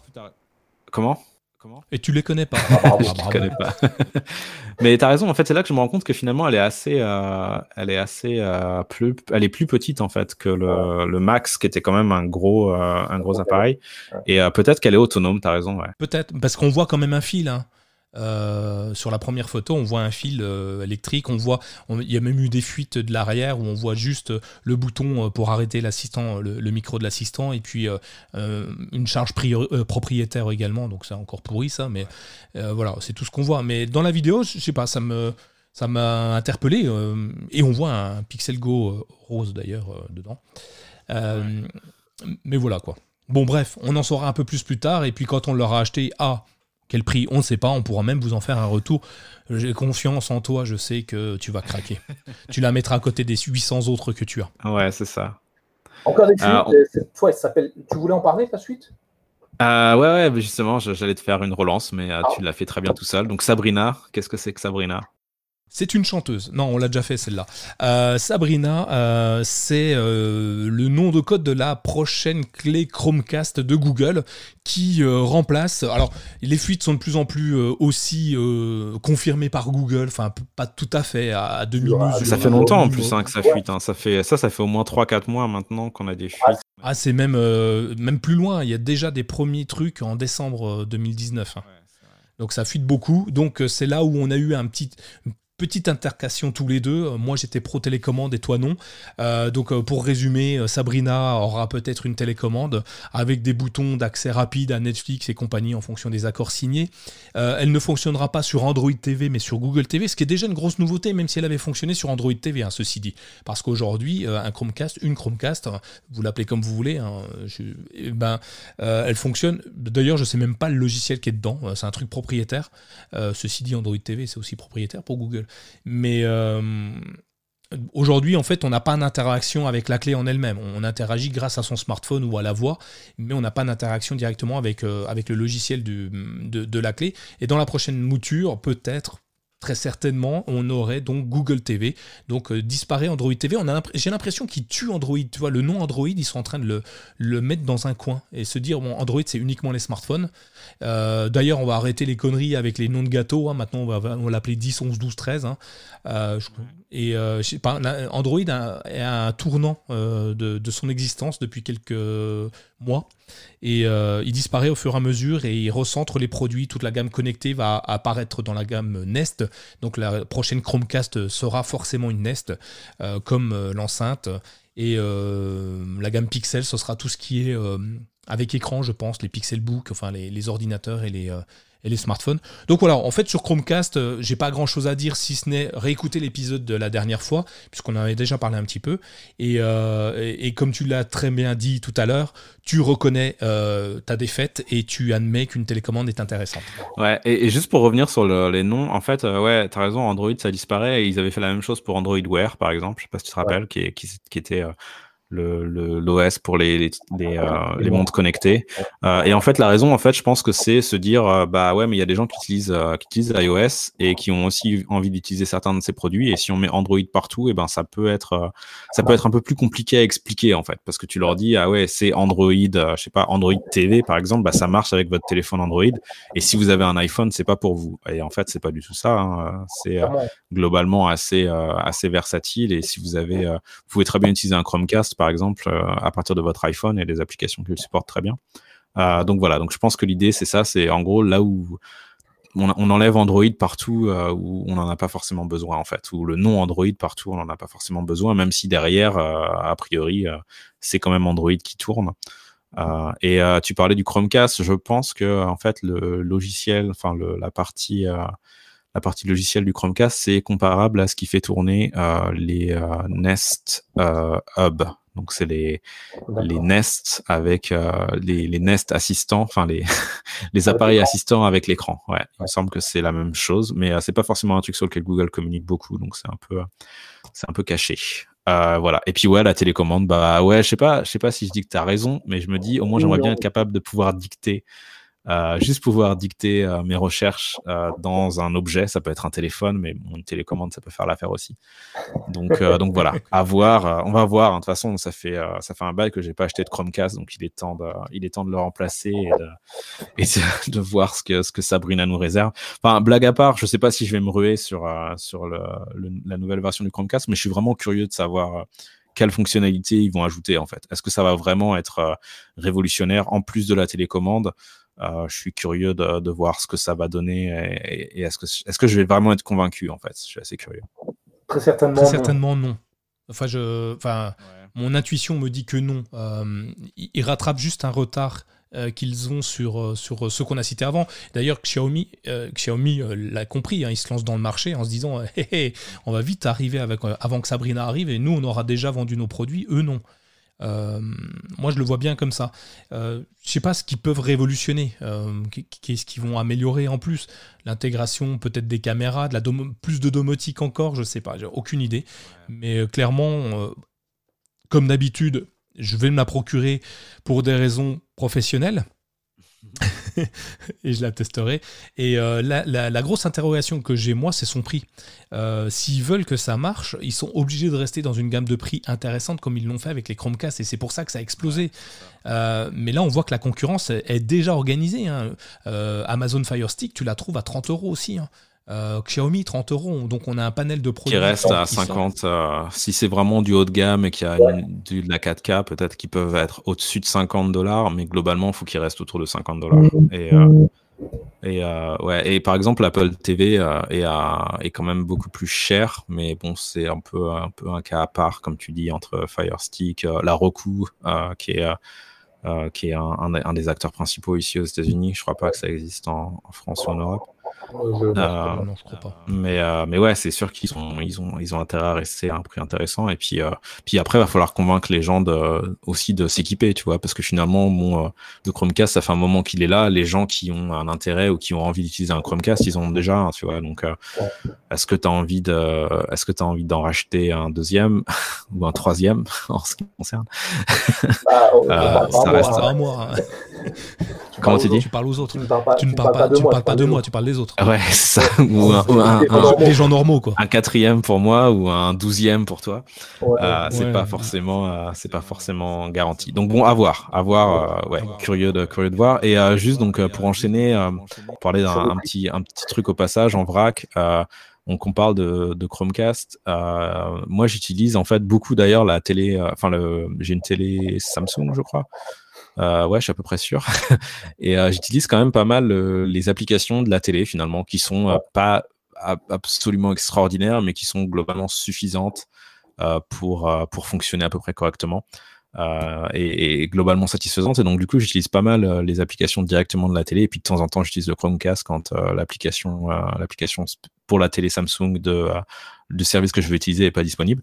[SPEAKER 2] Comment? Comment?
[SPEAKER 1] Et tu les connais pas.
[SPEAKER 3] Ah,
[SPEAKER 2] Je
[SPEAKER 1] bravo.
[SPEAKER 2] connais pas. Mais t'as raison. En fait, c'est là que je me rends compte que finalement, elle est assez, euh, elle est assez, euh, plus, elle est plus petite en fait que le, le Max, qui était quand même un gros, euh, un gros appareil. Et euh, peut-être qu'elle est autonome. T'as raison. Ouais.
[SPEAKER 1] Peut-être, parce qu'on voit quand même un fil. hein. Euh, sur la première photo, on voit un fil euh, électrique. On voit, il y a même eu des fuites de l'arrière où on voit juste le bouton euh, pour arrêter l'assistant, le, le micro de l'assistant, et puis euh, euh, une charge priori- euh, propriétaire également. Donc c'est encore pourri ça, mais euh, voilà, c'est tout ce qu'on voit. Mais dans la vidéo, je sais pas, ça me ça m'a interpellé euh, et on voit un Pixel Go euh, rose d'ailleurs euh, dedans. Euh, Mais voilà quoi. Bon, bref, on en saura un peu plus plus tard. Et puis quand on l'aura acheté à quel prix, on ne sait pas. On pourra même vous en faire un retour. J'ai confiance en toi. Je sais que tu vas craquer. tu la mettras à côté des 800 autres que tu as.
[SPEAKER 2] Ouais, c'est ça.
[SPEAKER 3] Encore des suites. Cette fois, elle s'appelle. Tu voulais en parler, ta suite?
[SPEAKER 2] Euh, ouais, ouais, justement, j'allais te faire une relance, mais euh, tu l'as fait très bien tout seul. Donc Sabrina, qu'est-ce que c'est que Sabrina?
[SPEAKER 1] C'est une chanteuse. Non, on l'a déjà fait celle-là. Euh, Sabrina, euh, c'est euh, le nom de code de la prochaine clé Chromecast de Google qui remplace. Alors, les fuites sont de plus en plus aussi confirmées par Google. Enfin, pas tout à fait à, demi-mesure.
[SPEAKER 2] Ça fait longtemps en plus hein, que ça fuite. Hein. Ça fait ça, ça fait au moins 3-4 mois maintenant qu'on a des fuites.
[SPEAKER 1] Ah, c'est même même plus loin. Il y a déjà des premiers trucs en décembre 2019. Hein. Donc ça fuite beaucoup. Donc c'est là où on a eu un petit, petite intercation tous les deux. Moi, j'étais pro télécommande et toi non. Euh, donc, euh, pour résumer, euh, Sabrina aura peut-être une télécommande avec des boutons d'accès rapide à Netflix et compagnie en fonction des accords signés. elle ne fonctionnera pas sur Android TV, mais sur Google TV, ce qui est déjà une grosse nouveauté, même si elle avait fonctionné sur Android TV, hein, ceci dit. Parce qu'aujourd'hui, un Chromecast, une Chromecast, hein, vous l'appelez comme vous voulez, hein, eh ben, elle fonctionne. D'ailleurs, je sais même pas le logiciel qui est dedans. C'est un truc propriétaire. ceci dit, Android TV, c'est aussi propriétaire pour Google. Mais euh, aujourd'hui, en fait, on n'a pas d'interaction avec la clé en elle-même. On interagit grâce à son smartphone ou à la voix, mais on n'a pas d'interaction directement avec, euh, le logiciel de, la clé. Et dans la prochaine mouture, peut-être, très certainement, on aurait donc Google TV. Donc euh, disparaît Android TV. J'ai l'impression qu'ils tuent Android. Tu vois, le nom Android, ils sont en train de le, mettre dans un coin et se dire bon, Android, c'est uniquement les smartphones. Euh, d'ailleurs, on va arrêter les conneries avec les noms de gâteaux. Hein. Maintenant, on va, on l'appeler 10, 11, 12, 13. et euh, Android est un tournant de, son existence depuis quelques mois. Et euh, il disparaît au fur et à mesure et il recentre les produits. Toute la gamme connectée va apparaître dans la gamme Nest. Donc la prochaine Chromecast sera forcément une Nest, euh, comme euh, l'enceinte. Et la gamme Pixel, ce sera tout ce qui est avec écran, je pense, les Pixelbook, enfin les, les ordinateurs et les, et les smartphones. Donc voilà, en fait sur Chromecast, euh, j'ai pas grand chose à dire si ce n'est réécouter l'épisode de la dernière fois, puisqu'on en avait déjà parlé un petit peu. Et, euh, et, comme tu l'as très bien dit tout à l'heure, tu reconnais euh, ta défaite et tu admets qu'une télécommande est intéressante.
[SPEAKER 2] Ouais, et, juste pour revenir sur les noms, en fait, ouais, tu as raison, Android ça disparaît et ils avaient fait la même chose pour Android Wear par exemple, je sais pas si tu te rappelles, qui, qui, qui, était le l'OS pour les les, les, euh, les montres connectées. Euh, et en fait, la raison, en fait, je pense que c'est se dire, euh, bah ouais, mais il y a des gens qui utilisent euh, qui utilisent iOS et qui ont aussi envie d'utiliser certains de ces produits. Et si on met Android partout, et eh ben ça peut être ça peut être un peu plus compliqué à expliquer en fait, parce que tu leur dis, ah ouais, c'est Android, je sais pas, Android TV par exemple, bah ça marche avec votre téléphone Android. Et si vous avez un iPhone, c'est pas pour vous. Et en fait, c'est pas du tout ça. Hein. C'est globalement assez assez versatile. Et si vous avez, vous pouvez très bien utiliser un Chromecast par exemple, euh, à partir de votre iPhone et des applications qui le supportent très bien. Euh, donc voilà, donc je pense que l'idée c'est ça, c'est en gros là où on, enlève Android partout euh, où on n'en a pas forcément besoin en fait, ou le nom Android partout on n'en a pas forcément besoin, même si derrière, a priori, c'est quand même Android qui tourne. et tu parlais du Chromecast, je pense que en fait le logiciel, enfin la partie la partie logicielle du Chromecast, c'est comparable à ce qui fait tourner les Nest Hub. Donc c'est les les Nest avec euh, les, les Nest assistants, enfin les les appareils assistants avec l'écran. Ouais, il me semble que c'est la même chose, mais euh, c'est pas forcément un truc sur lequel Google communique beaucoup, donc c'est un peu c'est un peu caché. Euh, voilà. Et puis ouais, la télécommande, bah ouais, je sais pas, je sais pas si je dis que tu as raison, mais je me dis au moins j'aimerais bien être capable de pouvoir dicter euh, juste pouvoir dicter euh, mes recherches euh, dans un objet, ça peut être un téléphone, mais une télécommande, ça peut faire l'affaire aussi. Donc, donc voilà, à voir. on va voir. Hein. De toute façon, ça fait ça fait un bail que j'ai pas acheté de Chromecast, donc il est temps de il est temps de le remplacer et de, et de, voir ce que ce que Sabrina nous réserve. Enfin, blague à part, je sais pas si je vais me ruer sur sur le, la nouvelle version du Chromecast, mais je suis vraiment curieux de savoir quelles fonctionnalités ils vont ajouter en fait. Est-ce que ça va vraiment être révolutionnaire en plus de la télécommande euh, je suis curieux de, de, voir ce que ça va donner et, est-ce que, est que je vais vraiment être convaincu en fait? Je suis assez curieux.
[SPEAKER 3] Très certainement.
[SPEAKER 1] Très certainement non. Enfin, je, enfin, mon intuition me dit que non. Euh, ils rattrapent juste un retard euh, qu'ils ont sur, sur ce qu'on a cité avant. D'ailleurs, Xiaomi, Xiaomi l'a compris, hein, ils se lancent dans le marché en se disant on va vite arriver avec, avant que Sabrina arrive et nous, on aura déjà vendu nos produits, eux non. Moi, je le vois bien comme ça. je sais pas ce qu'ils peuvent révolutionner, qu'est-ce qu'ils vont améliorer en plus. L'intégration peut-être des caméras, de la plus de domotique encore, je sais pas, j'ai aucune idée. Mais clairement, comme d'habitude, je vais me la procurer pour des raisons professionnelles. et je la testerai. Et euh, la, grosse interrogation que j'ai, moi, c'est son prix. Euh, s'ils veulent que ça marche, ils sont obligés de rester dans une gamme de prix intéressante comme ils l'ont fait avec les Chromecast. Et c'est pour ça que ça a explosé. Euh, mais là, on voit que la concurrence est, déjà organisée. Hein. Amazon Fire Stick, tu la trouves à 30 euros aussi. Hein. Euh, Xiaomi 30 euros, donc on a un panel de produits.
[SPEAKER 2] Qui reste à 50. Euh, si c'est vraiment du haut de gamme et qu'il y a de la 4K, peut-être qu'ils peuvent être au-dessus de 50 dollars, mais globalement, il faut qu'ils restent autour de 50 dollars. Et, euh, et, ouais, et par exemple, l'Apple TV est, est, quand même beaucoup plus cher, mais bon, c'est un peu, un peu un cas à part, comme tu dis, entre Fire Stick, la Roku, qui est. qui est un, un, des acteurs principaux ici aux États-Unis. Je crois pas que ça existe en, en France ou en Europe. Euh, mais, euh, mais ouais, c'est sûr qu'ils ont, ils ont, ils ont intérêt à rester à un prix intéressant. Et puis, euh, puis après, il va falloir convaincre les gens de, aussi de s'équiper, tu vois, parce que finalement, bon, le Chromecast, ça fait un moment qu'il est là. Les gens qui ont un intérêt ou qui ont envie d'utiliser un Chromecast, ils ont déjà un, tu vois. Donc, est-ce que tu as envie de, est-ce que tu as envie d'en racheter un deuxième ou un troisième en ce qui me concerne?
[SPEAKER 1] Bah, Ça reste à moi. Hein.
[SPEAKER 2] Comment tu dis?
[SPEAKER 1] Tu parles aux autres. Tu ne parles pas, tu ne parles pas, tu parles pas de moi, tu parles des autres.
[SPEAKER 2] Ouais, c'est ça. Ou
[SPEAKER 1] un, des gens normaux, quoi.
[SPEAKER 2] Un quatrième pour moi ou un douzième pour toi. Euh, c'est pas forcément, euh, c'est pas forcément garanti. Donc bon, à voir, à voir. Euh, ouais, curieux de, curieux de voir. Et juste donc pour enchaîner, pour parler d'un petit, un petit truc au passage en vrac. Donc on parle de, de Chromecast. moi, j'utilise en fait beaucoup d'ailleurs la télé. Enfin, j'ai une télé Samsung, je crois. Euh, ouais, je suis à peu près sûr. et euh, j'utilise quand même pas mal euh, les applications de la télé finalement, qui sont pas absolument extraordinaires, mais qui sont globalement suffisantes pour, pour fonctionner à peu près correctement. et, globalement satisfaisantes. Et donc, du coup, j'utilise pas mal les applications directement de la télé. Et puis, de temps en temps, j'utilise le Chromecast quand l'application l'application pour la télé Samsung de, de service que je veux utiliser n'est pas disponible.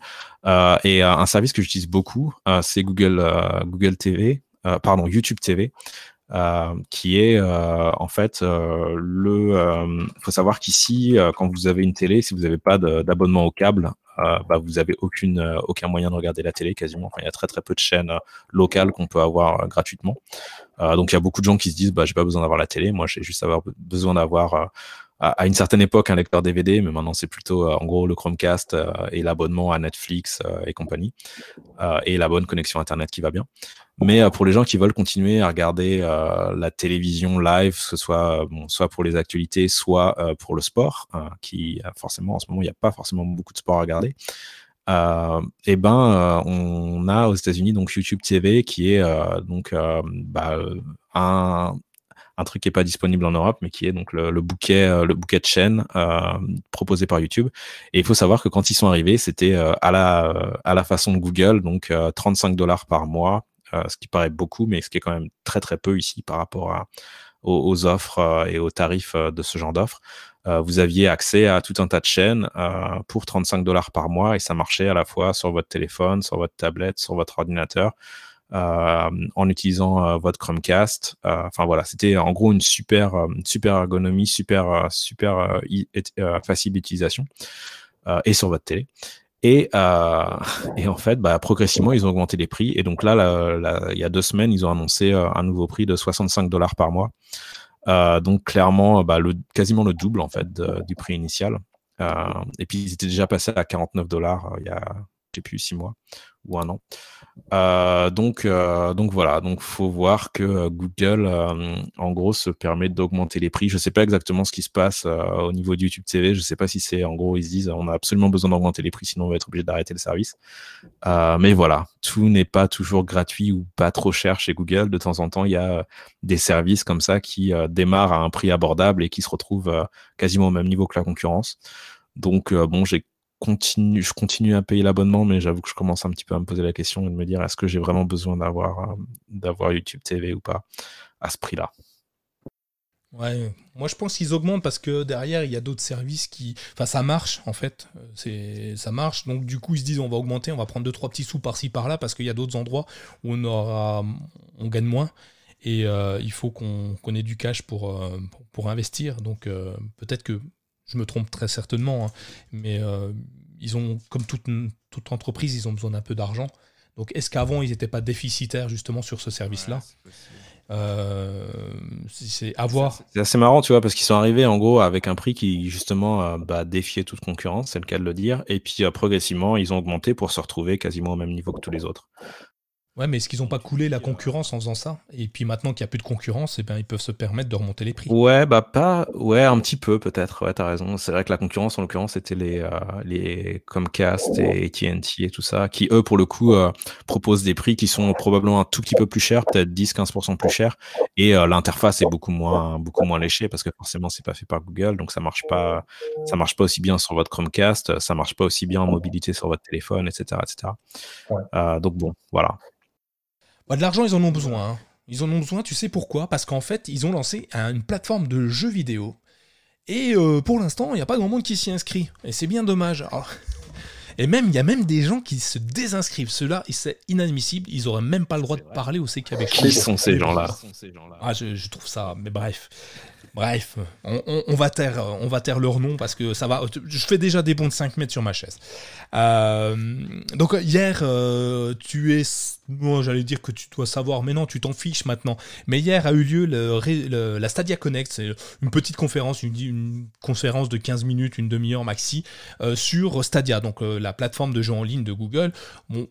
[SPEAKER 2] et un service que j'utilise beaucoup, c'est Google, Google TV. Euh, pardon, YouTube TV. Euh, qui est euh, en fait le. Il faut savoir qu'ici, quand vous avez une télé, si vous n'avez pas d'abonnement au câble, bah, vous n'avez aucun moyen de regarder la télé quasiment. Enfin, il y a très très peu de chaînes locales qu'on peut avoir gratuitement. donc il y a beaucoup de gens qui se disent bah j'ai pas besoin d'avoir la télé, moi j'ai juste besoin d'avoir à, une certaine époque un lecteur DVD, mais maintenant c'est plutôt en gros le Chromecast et l'abonnement à Netflix et compagnie et la bonne connexion internet qui va bien. Mais euh, pour les gens qui veulent continuer à regarder euh, la télévision live, que ce soit soit pour les actualités, soit euh, pour le sport, qui forcément en ce moment il n'y a pas forcément beaucoup de sport à regarder. Euh, et ben on a aux États-Unis donc YouTube TV qui est donc bah, un, un truc qui est pas disponible en Europe, mais qui est donc le, bouquet, le bouquet de chaînes proposé par YouTube. Et il faut savoir que quand ils sont arrivés, c'était à la à la façon de Google, donc 35 dollars par mois euh, ce qui paraît beaucoup, mais ce qui est quand même très très peu ici par rapport à, aux, offres euh, et aux tarifs euh, de ce genre d'offres. vous aviez accès à tout un tas de chaînes pour 35 dollars par mois et ça marchait à la fois sur votre téléphone, sur votre tablette, sur votre ordinateur. En utilisant votre Chromecast. Enfin voilà, c'était en gros une super, super ergonomie, super, super facile d'utilisation et sur votre télé. Et, euh, en fait, bah, progressivement, ils ont augmenté les prix. Et donc là, il y a deux semaines, ils ont annoncé euh, un nouveau prix de 65 dollars par mois. Euh, donc clairement, bah, quasiment le double en fait du prix initial. Euh, et puis ils étaient déjà passés à 49 dollars il y a, plus, six mois ou un an. Euh, donc, euh, donc voilà, donc faut voir que euh, Google, en gros, se permet d'augmenter les prix. Je sais pas exactement ce qui se passe au niveau de YouTube TV. Je sais pas si c'est, en gros, ils se disent, on a absolument besoin d'augmenter les prix, sinon on va être obligé d'arrêter le service. mais voilà, tout n'est pas toujours gratuit ou pas trop cher chez Google. De temps en temps, il y a des services comme ça qui démarrent à un prix abordable et qui se retrouvent quasiment au même niveau que la concurrence. Donc bon, j'ai je continue à payer l'abonnement, mais j'avoue que je commence un petit peu à me poser la question et de me dire est-ce que j'ai vraiment besoin d'avoir euh, d'avoir YouTube TV ou pas à ce prix-là?
[SPEAKER 1] Ouais, moi je pense qu'ils augmentent parce que derrière il y a d'autres services qui. Enfin, ça marche en fait. C'est ça marche. Donc du coup ils se disent on va augmenter, on va prendre deux trois petits sous par-ci par-là parce qu'il y a d'autres endroits où on aura, on gagne moins et euh, il faut qu'on ait du cash pour, euh, pour, investir. Donc peut-être que je me trompe très certainement, hein, mais ils ont, comme toute, toute entreprise, ils ont besoin d'un peu d'argent. Donc est-ce qu'avant ils n'étaient pas déficitaires justement sur ce service-là c'est à voir.
[SPEAKER 2] C'est assez marrant, tu vois, parce qu'ils sont arrivés en gros avec un prix qui justement bah, défiait toute concurrence, c'est le cas de le dire. Et puis progressivement, ils ont augmenté pour se retrouver quasiment au même niveau que tous les autres.
[SPEAKER 1] Ouais, mais est-ce qu'ils n'ont pas coulé la concurrence en faisant ça? Et puis maintenant qu'il n'y a plus de concurrence, eh ben, ils peuvent se permettre de remonter les prix.
[SPEAKER 2] Ouais, bah pas. Ouais, un petit peu peut-être. Ouais, t'as raison. C'est vrai que la concurrence, en l'occurrence, c'était les, euh, les Comcast et ATT et tout ça, qui eux, pour le coup, euh, proposent des prix qui sont probablement un tout petit peu plus chers, peut-être 10-15% plus chers. Et euh, l'interface est beaucoup moins, beaucoup moins léchée parce que forcément, c'est pas fait par Google, donc ça marche pas, ça marche pas aussi bien sur votre Chromecast, ça marche pas aussi bien en mobilité sur votre téléphone, etc., etc. donc bon, voilà.
[SPEAKER 1] Bah, de l'argent, ils en ont besoin. Hein. Ils en ont besoin, tu sais pourquoi? Parce qu'en fait, ils ont lancé une plateforme de jeux vidéo. Et euh, pour l'instant, il n'y a pas grand monde qui s'y inscrit. Et c'est bien dommage. et même, il y a même des gens qui se désinscrivent. Cela, c'est inadmissible. Ils n'auraient même pas le droit de parler au CKB.
[SPEAKER 2] Qui sont ces gens-là?
[SPEAKER 1] Ah, je, trouve ça. Mais bref. Bref, on, va taire, on va taire leur nom parce que ça va. Je fais déjà des bons de 5 mètres sur ma chaise. Euh, donc hier, euh, tu es moi, j'allais dire que tu dois savoir, mais non, tu t'en fiches maintenant. Mais hier a eu lieu la Stadia Connect, c'est une petite conférence, une, conférence de 15 minutes, une demi-heure maxi, euh, sur Stadia, donc euh, la plateforme de jeux en ligne de Google.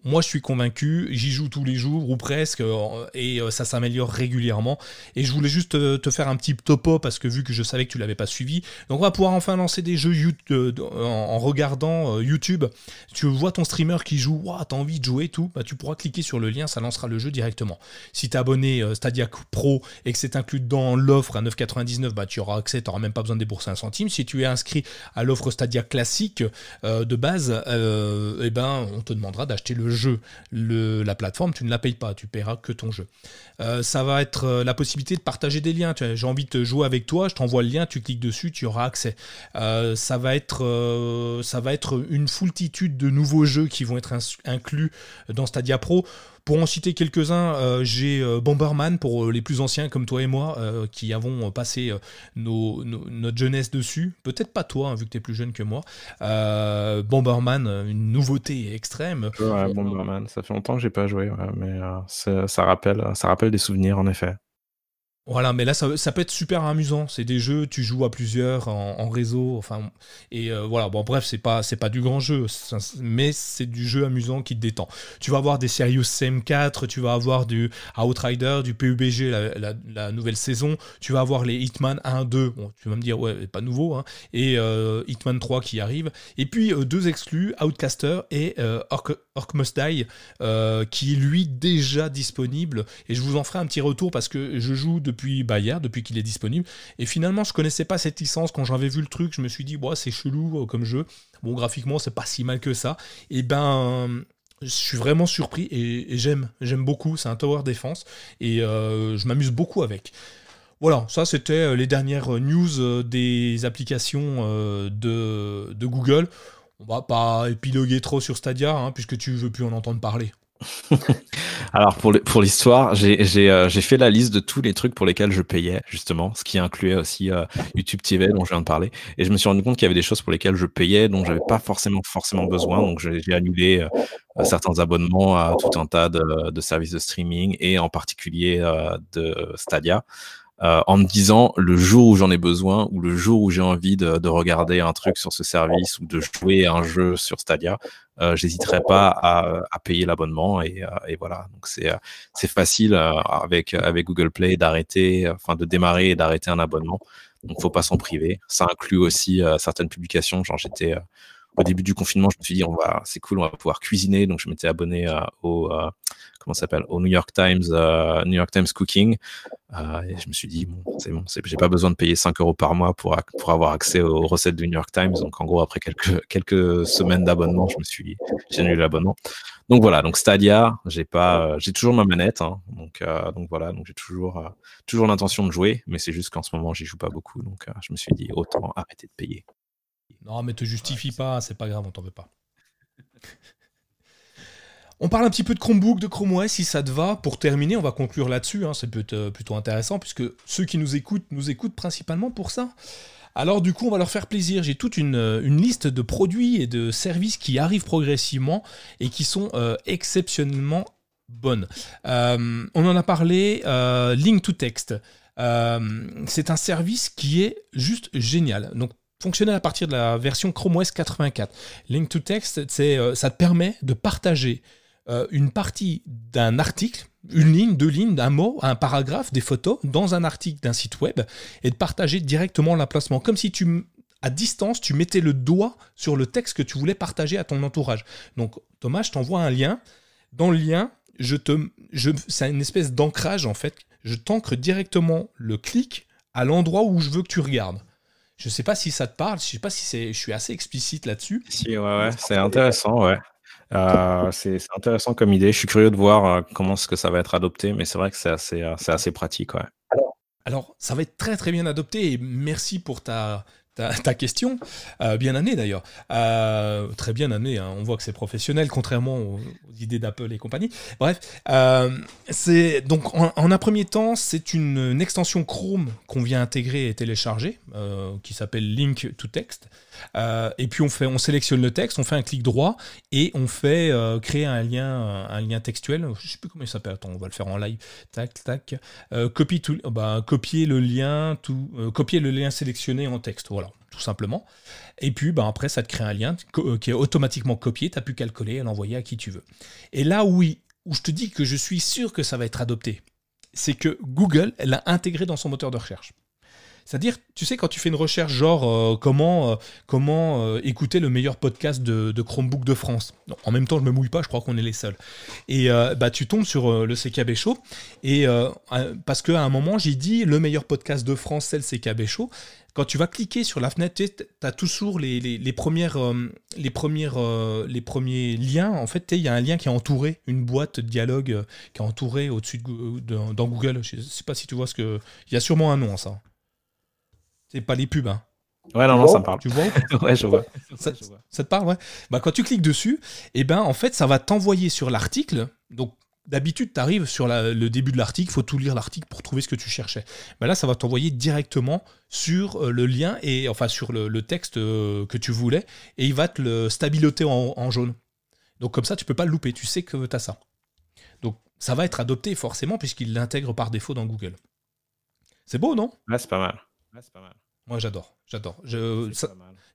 [SPEAKER 1] Moi, je suis convaincu, j'y joue tous les jours, ou presque, euh, et ça s'améliore régulièrement. Et je voulais juste te, faire un petit topo, parce que vu que je savais que tu l'avais pas suivi, donc on va pouvoir enfin lancer des jeux YouTube, en, regardant YouTube. Tu vois ton streamer qui joue, tu t'as envie de jouer, tout, bah, tu pourras cliquer sur le lien, ça lancera le jeu directement. Si tu es abonné euh, Stadia Pro et que c'est inclus dans l'offre à 9,99, bah, tu auras accès, tu n'auras même pas besoin de débourser un centime. Si tu es inscrit à l'offre Stadia classique euh, de base, euh, eh ben, on te demandera d'acheter le jeu. Le, la plateforme, tu ne la payes pas, tu paieras que ton jeu. ça va être la possibilité de partager des liens. J'ai envie de jouer avec toi, je t'envoie le lien, tu cliques dessus, tu auras accès. ça, va être, ça va être une foultitude de nouveaux jeux qui vont être inclus dans Stadia Pro. Pour en citer quelques-uns, euh, j'ai euh, Bomberman pour euh, les plus anciens comme toi et moi qui avons passé notre jeunesse dessus. Peut-être pas toi, hein, vu que tu es plus jeune que moi. Bomberman, une nouveauté extrême.
[SPEAKER 2] Ouais, Bomberman, ça fait longtemps que j'ai pas joué, mais ça, rappelle, ça rappelle des souvenirs en effet.
[SPEAKER 1] Voilà, mais là, ça, peut être super amusant. C'est des jeux, tu joues à plusieurs en, réseau, enfin, et euh, voilà. Bon, bref, c'est pas, pas du grand jeu, mais c'est du jeu amusant qui te détend. Tu vas avoir des Serious CM4, tu vas avoir du Outrider, du PUBG, la, nouvelle saison. Tu vas avoir les Hitman 1, 2. Bon, tu vas me dire, ouais, pas nouveau, hein, et euh, Hitman 3 qui arrive. Et puis euh, deux exclus, Outcaster et Orc, Orc, Must Die, qui est lui déjà disponible. Et je vous en ferai un petit retour parce que je joue de depuis bah, hier, depuis qu'il est disponible. Et finalement, je connaissais pas cette licence. Quand j'avais vu le truc, je me suis dit, c'est chelou euh, comme jeu. Bon, graphiquement, c'est pas si mal que ça. Et ben. Je suis vraiment surpris et, j'aime, j'aime beaucoup. C'est un tower defense et euh, je m'amuse beaucoup avec. Voilà, ça c'était euh, les dernières news des applications de, de Google. On va pas épiloguer trop sur Stadia, hein, puisque tu veux plus en entendre parler.
[SPEAKER 2] Alors pour l'histoire, euh, j'ai fait la liste de tous les trucs pour lesquels je payais justement, ce qui incluait aussi euh, YouTube TV dont je viens de parler, et je me suis rendu compte qu'il y avait des choses pour lesquelles je payais dont j'avais pas forcément besoin, donc j'ai annulé euh, certains abonnements à tout un tas de services de streaming et en particulier de Stadia. Euh, en me disant le jour où j'en ai besoin ou le jour où j'ai envie de, de, regarder un truc sur ce service ou de jouer un jeu sur Stadia, euh, j'hésiterai pas à, payer l'abonnement et, euh, voilà. Donc c'est facile avec Google Play d'arrêter, enfin de démarrer et d'arrêter un abonnement. Donc faut pas s'en priver. Ça inclut aussi certaines publications, genre j'étais au début du confinement, je me suis dit, c'est cool, on va pouvoir cuisiner. Donc, je m'étais abonné au, comment s'appelle, au New York Times, New York Times Cooking. et je me suis dit, bon, c'est bon, j'ai pas besoin de payer 5 euros par mois pour, pour avoir accès aux recettes du New York Times. Donc, en gros, après quelques, quelques semaines d'abonnement, je me suis, j'ai annulé l'abonnement. Donc voilà, donc Stadia, j'ai pas, j'ai toujours ma manette, hein. donc donc voilà, donc j'ai toujours toujours l'intention de jouer, mais c'est juste qu'en ce moment j'y joue pas beaucoup, donc je me suis dit autant arrêter de payer.
[SPEAKER 1] Non, mais te justifie pas, c'est pas grave, on t'en veut pas. On parle un petit peu de Chromebook, de Chrome OS, si ça te va. Pour terminer, on va conclure là-dessus. Hein, c'est plutôt intéressant, puisque ceux qui nous écoutent nous écoutent principalement pour ça. Alors du coup, on va leur faire plaisir. J'ai toute une, liste de produits et de services qui arrivent progressivement et qui sont euh, exceptionnellement bonnes. Euh, on en a parlé, euh, Link to Text. c'est un service qui est juste génial. Donc fonctionner à partir de la version Chrome OS 84. Link to Text, ça te permet de partager une partie d'un article une ligne, deux lignes, un mot, un paragraphe, des photos dans un article d'un site web et de partager directement l'emplacement. Comme si tu, à distance, tu mettais le doigt sur le texte que tu voulais partager à ton entourage. Donc, Thomas, je t'envoie un lien. Dans le lien, je te, je, c'est une espèce d'ancrage en fait. Je t'ancre directement le clic à l'endroit où je veux que tu regardes. Je ne sais pas si ça te parle, je sais pas si c'est, je suis assez explicite là-dessus.
[SPEAKER 2] Si, ouais, ouais, c'est intéressant, ouais. Euh, c'est intéressant comme idée. Je suis curieux de voir euh, comment est-ce que ça va être adopté, mais c'est vrai que c'est assez, euh, pratique.
[SPEAKER 1] Alors, ça va être très très bien adopté et merci pour ta, question. bien année d'ailleurs. très bien année. Hein. On voit que c'est professionnel, contrairement aux, idées d'Apple et compagnie. Bref, donc en, un premier temps, c'est une, extension Chrome qu'on vient intégrer et télécharger, qui s'appelle Link to Text. Euh, et puis on, fait, on sélectionne le texte, on fait un clic droit et on fait euh, créer un lien, un lien textuel. Je sais plus comment il s'appelle. Attends, on va le faire en live. Tac, tac. Euh, copie tout, bah, copier le lien, tout, copier le lien sélectionné en texte. Voilà, tout simplement. Et puis bah, après, ça te crée un lien qui est automatiquement copié. Tu n'as plus qu'à le coller et l'envoyer à qui tu veux. Et là, oui, où je te dis que je suis sûr que ça va être adopté, c'est que Google l'a intégré dans son moteur de recherche. C'est-à-dire, tu sais, quand tu fais une recherche genre euh, comment, euh, comment euh, écouter le meilleur podcast de, Chromebook de France. en même temps, je me mouille pas, je crois qu'on est les seuls. Et bah, tu tombes sur le CKB Show. Et parce qu'à un moment, j'ai dit le meilleur podcast de France, c'est le CKB Show quand tu vas cliquer sur la fenêtre, tu as toujours les, les, premières, les, premières, les premiers liens. En fait, il y a un lien qui est entouré, une boîte de dialogue qui est entourée au-dessus de, dans Google. Je ne sais pas si tu vois ce que. Il y a sûrement un nom ça. C'est pas les pubs, hein.
[SPEAKER 2] Ouais, non, non, ça me parle.
[SPEAKER 1] Tu vois
[SPEAKER 2] Ouais, je vois.
[SPEAKER 1] Ça, te parle, ouais. Bah, quand tu cliques dessus, et eh ben, en fait, ça va t'envoyer sur l'article. Donc, d'habitude, tu arrives sur le début de l'article, il faut tout lire l'article pour trouver ce que tu cherchais. Bah, là, ça va t'envoyer directement sur euh, le lien, et enfin, sur le, texte euh, que tu voulais, et il va te le stabiloter en, jaune. Donc, comme ça, tu peux pas le louper, tu sais que tu as ça. Donc, ça va être adopté forcément, puisqu'il l'intègre par défaut dans Google. C'est beau, non?
[SPEAKER 2] Ouais, c'est pas mal
[SPEAKER 1] c'est pas mal. Moi, j'adore. J'adore. Je,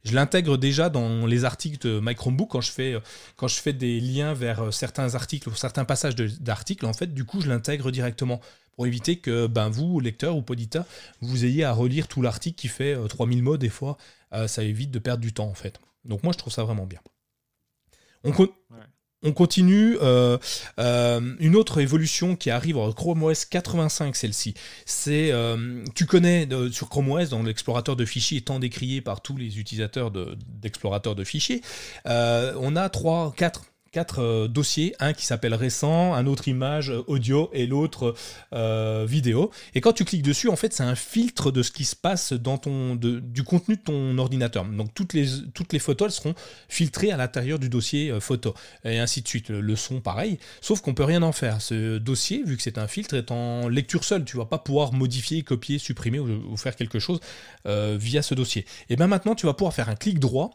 [SPEAKER 1] je l'intègre déjà dans les articles de My Chromebook quand je fais, quand je fais des liens vers euh, certains articles ou certains passages d'articles. En fait, du coup, je l'intègre directement pour éviter que ben, vous, lecteur ou poditeur, vous ayez à relire tout l'article qui fait 3000 euh, mots des fois. Euh, ça évite de perdre du temps, en fait. Donc, moi, je trouve ça vraiment bien. On, on continue. Euh, euh, une autre évolution qui arrive en Chrome OS 85, celle-ci. C'est, euh, tu connais sur Chrome OS, dans l'explorateur de fichiers étant décrié par tous les utilisateurs d'explorateurs de, de, fichiers, on a trois, quatre quatre euh, dossiers, un qui s'appelle récent, un autre image euh, audio et l'autre euh, vidéo. Et quand tu cliques dessus, en fait, c'est un filtre de ce qui se passe dans ton, du contenu de ton ordinateur. Donc toutes les, toutes les photos seront filtrées à l'intérieur du dossier photo et ainsi de suite. Le son, pareil, sauf qu'on peut rien en faire. Ce dossier, vu que c'est un filtre, est en lecture seule. Tu vas pas pouvoir modifier, copier, supprimer ou, faire quelque chose via ce dossier. Et bien maintenant, tu vas pouvoir faire un clic droit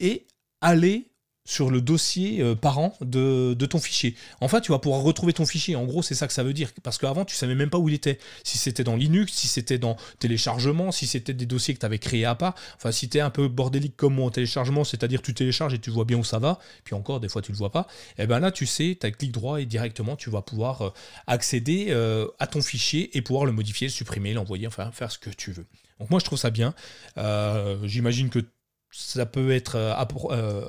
[SPEAKER 1] et aller sur le dossier euh, parent de, ton fichier. Enfin, tu vas pouvoir retrouver ton fichier. En gros, c'est ça que ça veut dire. Parce qu'avant, tu savais même pas où il était. Si c'était dans Linux, si c'était dans téléchargement, si c'était des dossiers que tu avais créés à part. Enfin, si tu es un peu bordélique comme moi en téléchargement, c'est-à-dire tu télécharges et tu vois bien où ça va, puis encore, des fois, tu le vois pas. Et eh ben là, tu sais, tu as clic droit et directement, tu vas pouvoir euh, accéder euh, à ton fichier et pouvoir le modifier, le supprimer, l'envoyer, enfin, faire ce que tu veux. Donc moi, je trouve ça bien. J'imagine que ça peut être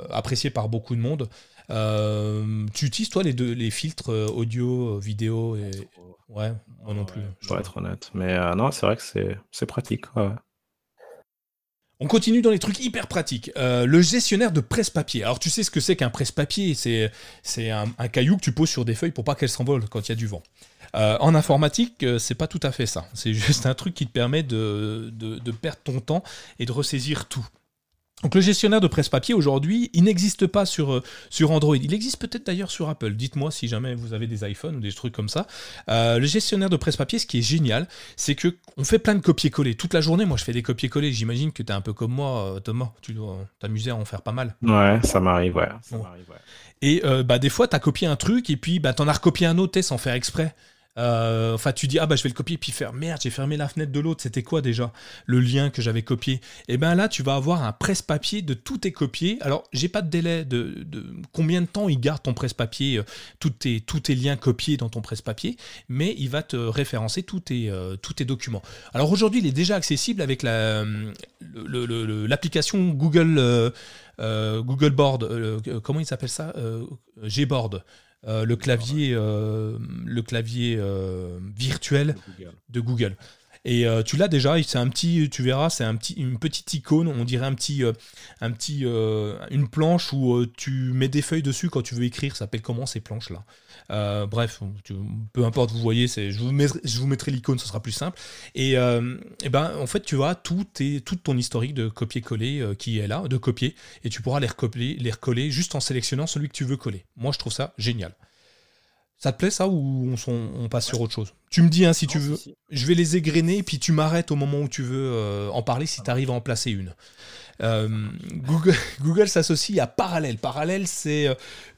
[SPEAKER 1] apprécié par beaucoup de monde. tu utilises toi les deux les filtres audio, vidéo et ouais, moi non plus.
[SPEAKER 2] Dois être honnête, mais non, c'est vrai que c'est pratique.
[SPEAKER 1] On continue dans les trucs hyper pratiques. Euh, le gestionnaire de presse-papier. Alors tu sais ce que c'est qu'un presse-papier? C'est, c'est un, caillou que tu poses sur des feuilles pour pas qu'elles s'envolent quand il y a du vent. Euh, en informatique, euh, c'est pas tout à fait ça. C'est juste un truc qui te permet de, de perdre ton temps et de ressaisir tout. Donc le gestionnaire de presse-papier aujourd'hui, il n'existe pas sur, euh, sur Android. Il existe peut-être d'ailleurs sur Apple. Dites-moi si jamais vous avez des iPhones ou des trucs comme ça. Euh, le gestionnaire de presse-papier, ce qui est génial, c'est que on fait plein de copier-coller. Toute la journée, moi je fais des copier-coller. J'imagine que tu es un peu comme moi, euh, Thomas. Tu dois t'amuser à en faire pas mal.
[SPEAKER 2] Ouais, ça m'arrive, ouais.
[SPEAKER 1] Et bah, des fois, tu as copié un truc et puis bah, tu en as recopié un autre sans faire exprès. Euh, enfin, tu dis, ah bah je vais le copier, puis faire, merde, j'ai fermé la fenêtre de l'autre, c'était quoi déjà Le lien que j'avais copié? Et eh bien là, tu vas avoir un presse-papier de tous tes copiés. Alors, j'ai pas de délai de, combien de temps il garde ton presse-papier, euh, tous, tes, tous tes liens copiés dans ton presse-papier, mais il va te référencer tous tes, euh, tous tes documents. Alors aujourd'hui, il est déjà accessible avec l'application Google, Google Board, comment il s'appelle ça? Gboard. Euh, le clavier, euh, le clavier euh, virtuel de Google. Et tu l'as déjà, c'est un petit, tu verras, c'est un petit, une petite icône, on dirait un petit, un petit, une planche où tu mets des feuilles dessus quand tu veux écrire. Ça s'appelle comment ces planches là euh, bref, peu importe, vous voyez, je vous, mettrai, l'icône, ce sera plus simple. Et, euh, ben, en fait, tu vois tout, tout ton historique de copier-coller euh, qui est là, de copier, et tu pourras les recopier, les recoller juste en sélectionnant celui que tu veux coller. Moi, je trouve ça génial. Ça te plaît ça ou on, passe sur autre chose? Tu me dis hein, si tu veux. Je vais les égrener puis tu m'arrêtes au moment où tu veux en parler si tu arrives à en placer une. Euh, Google, s'associe à Parallel. Parallel, c'est,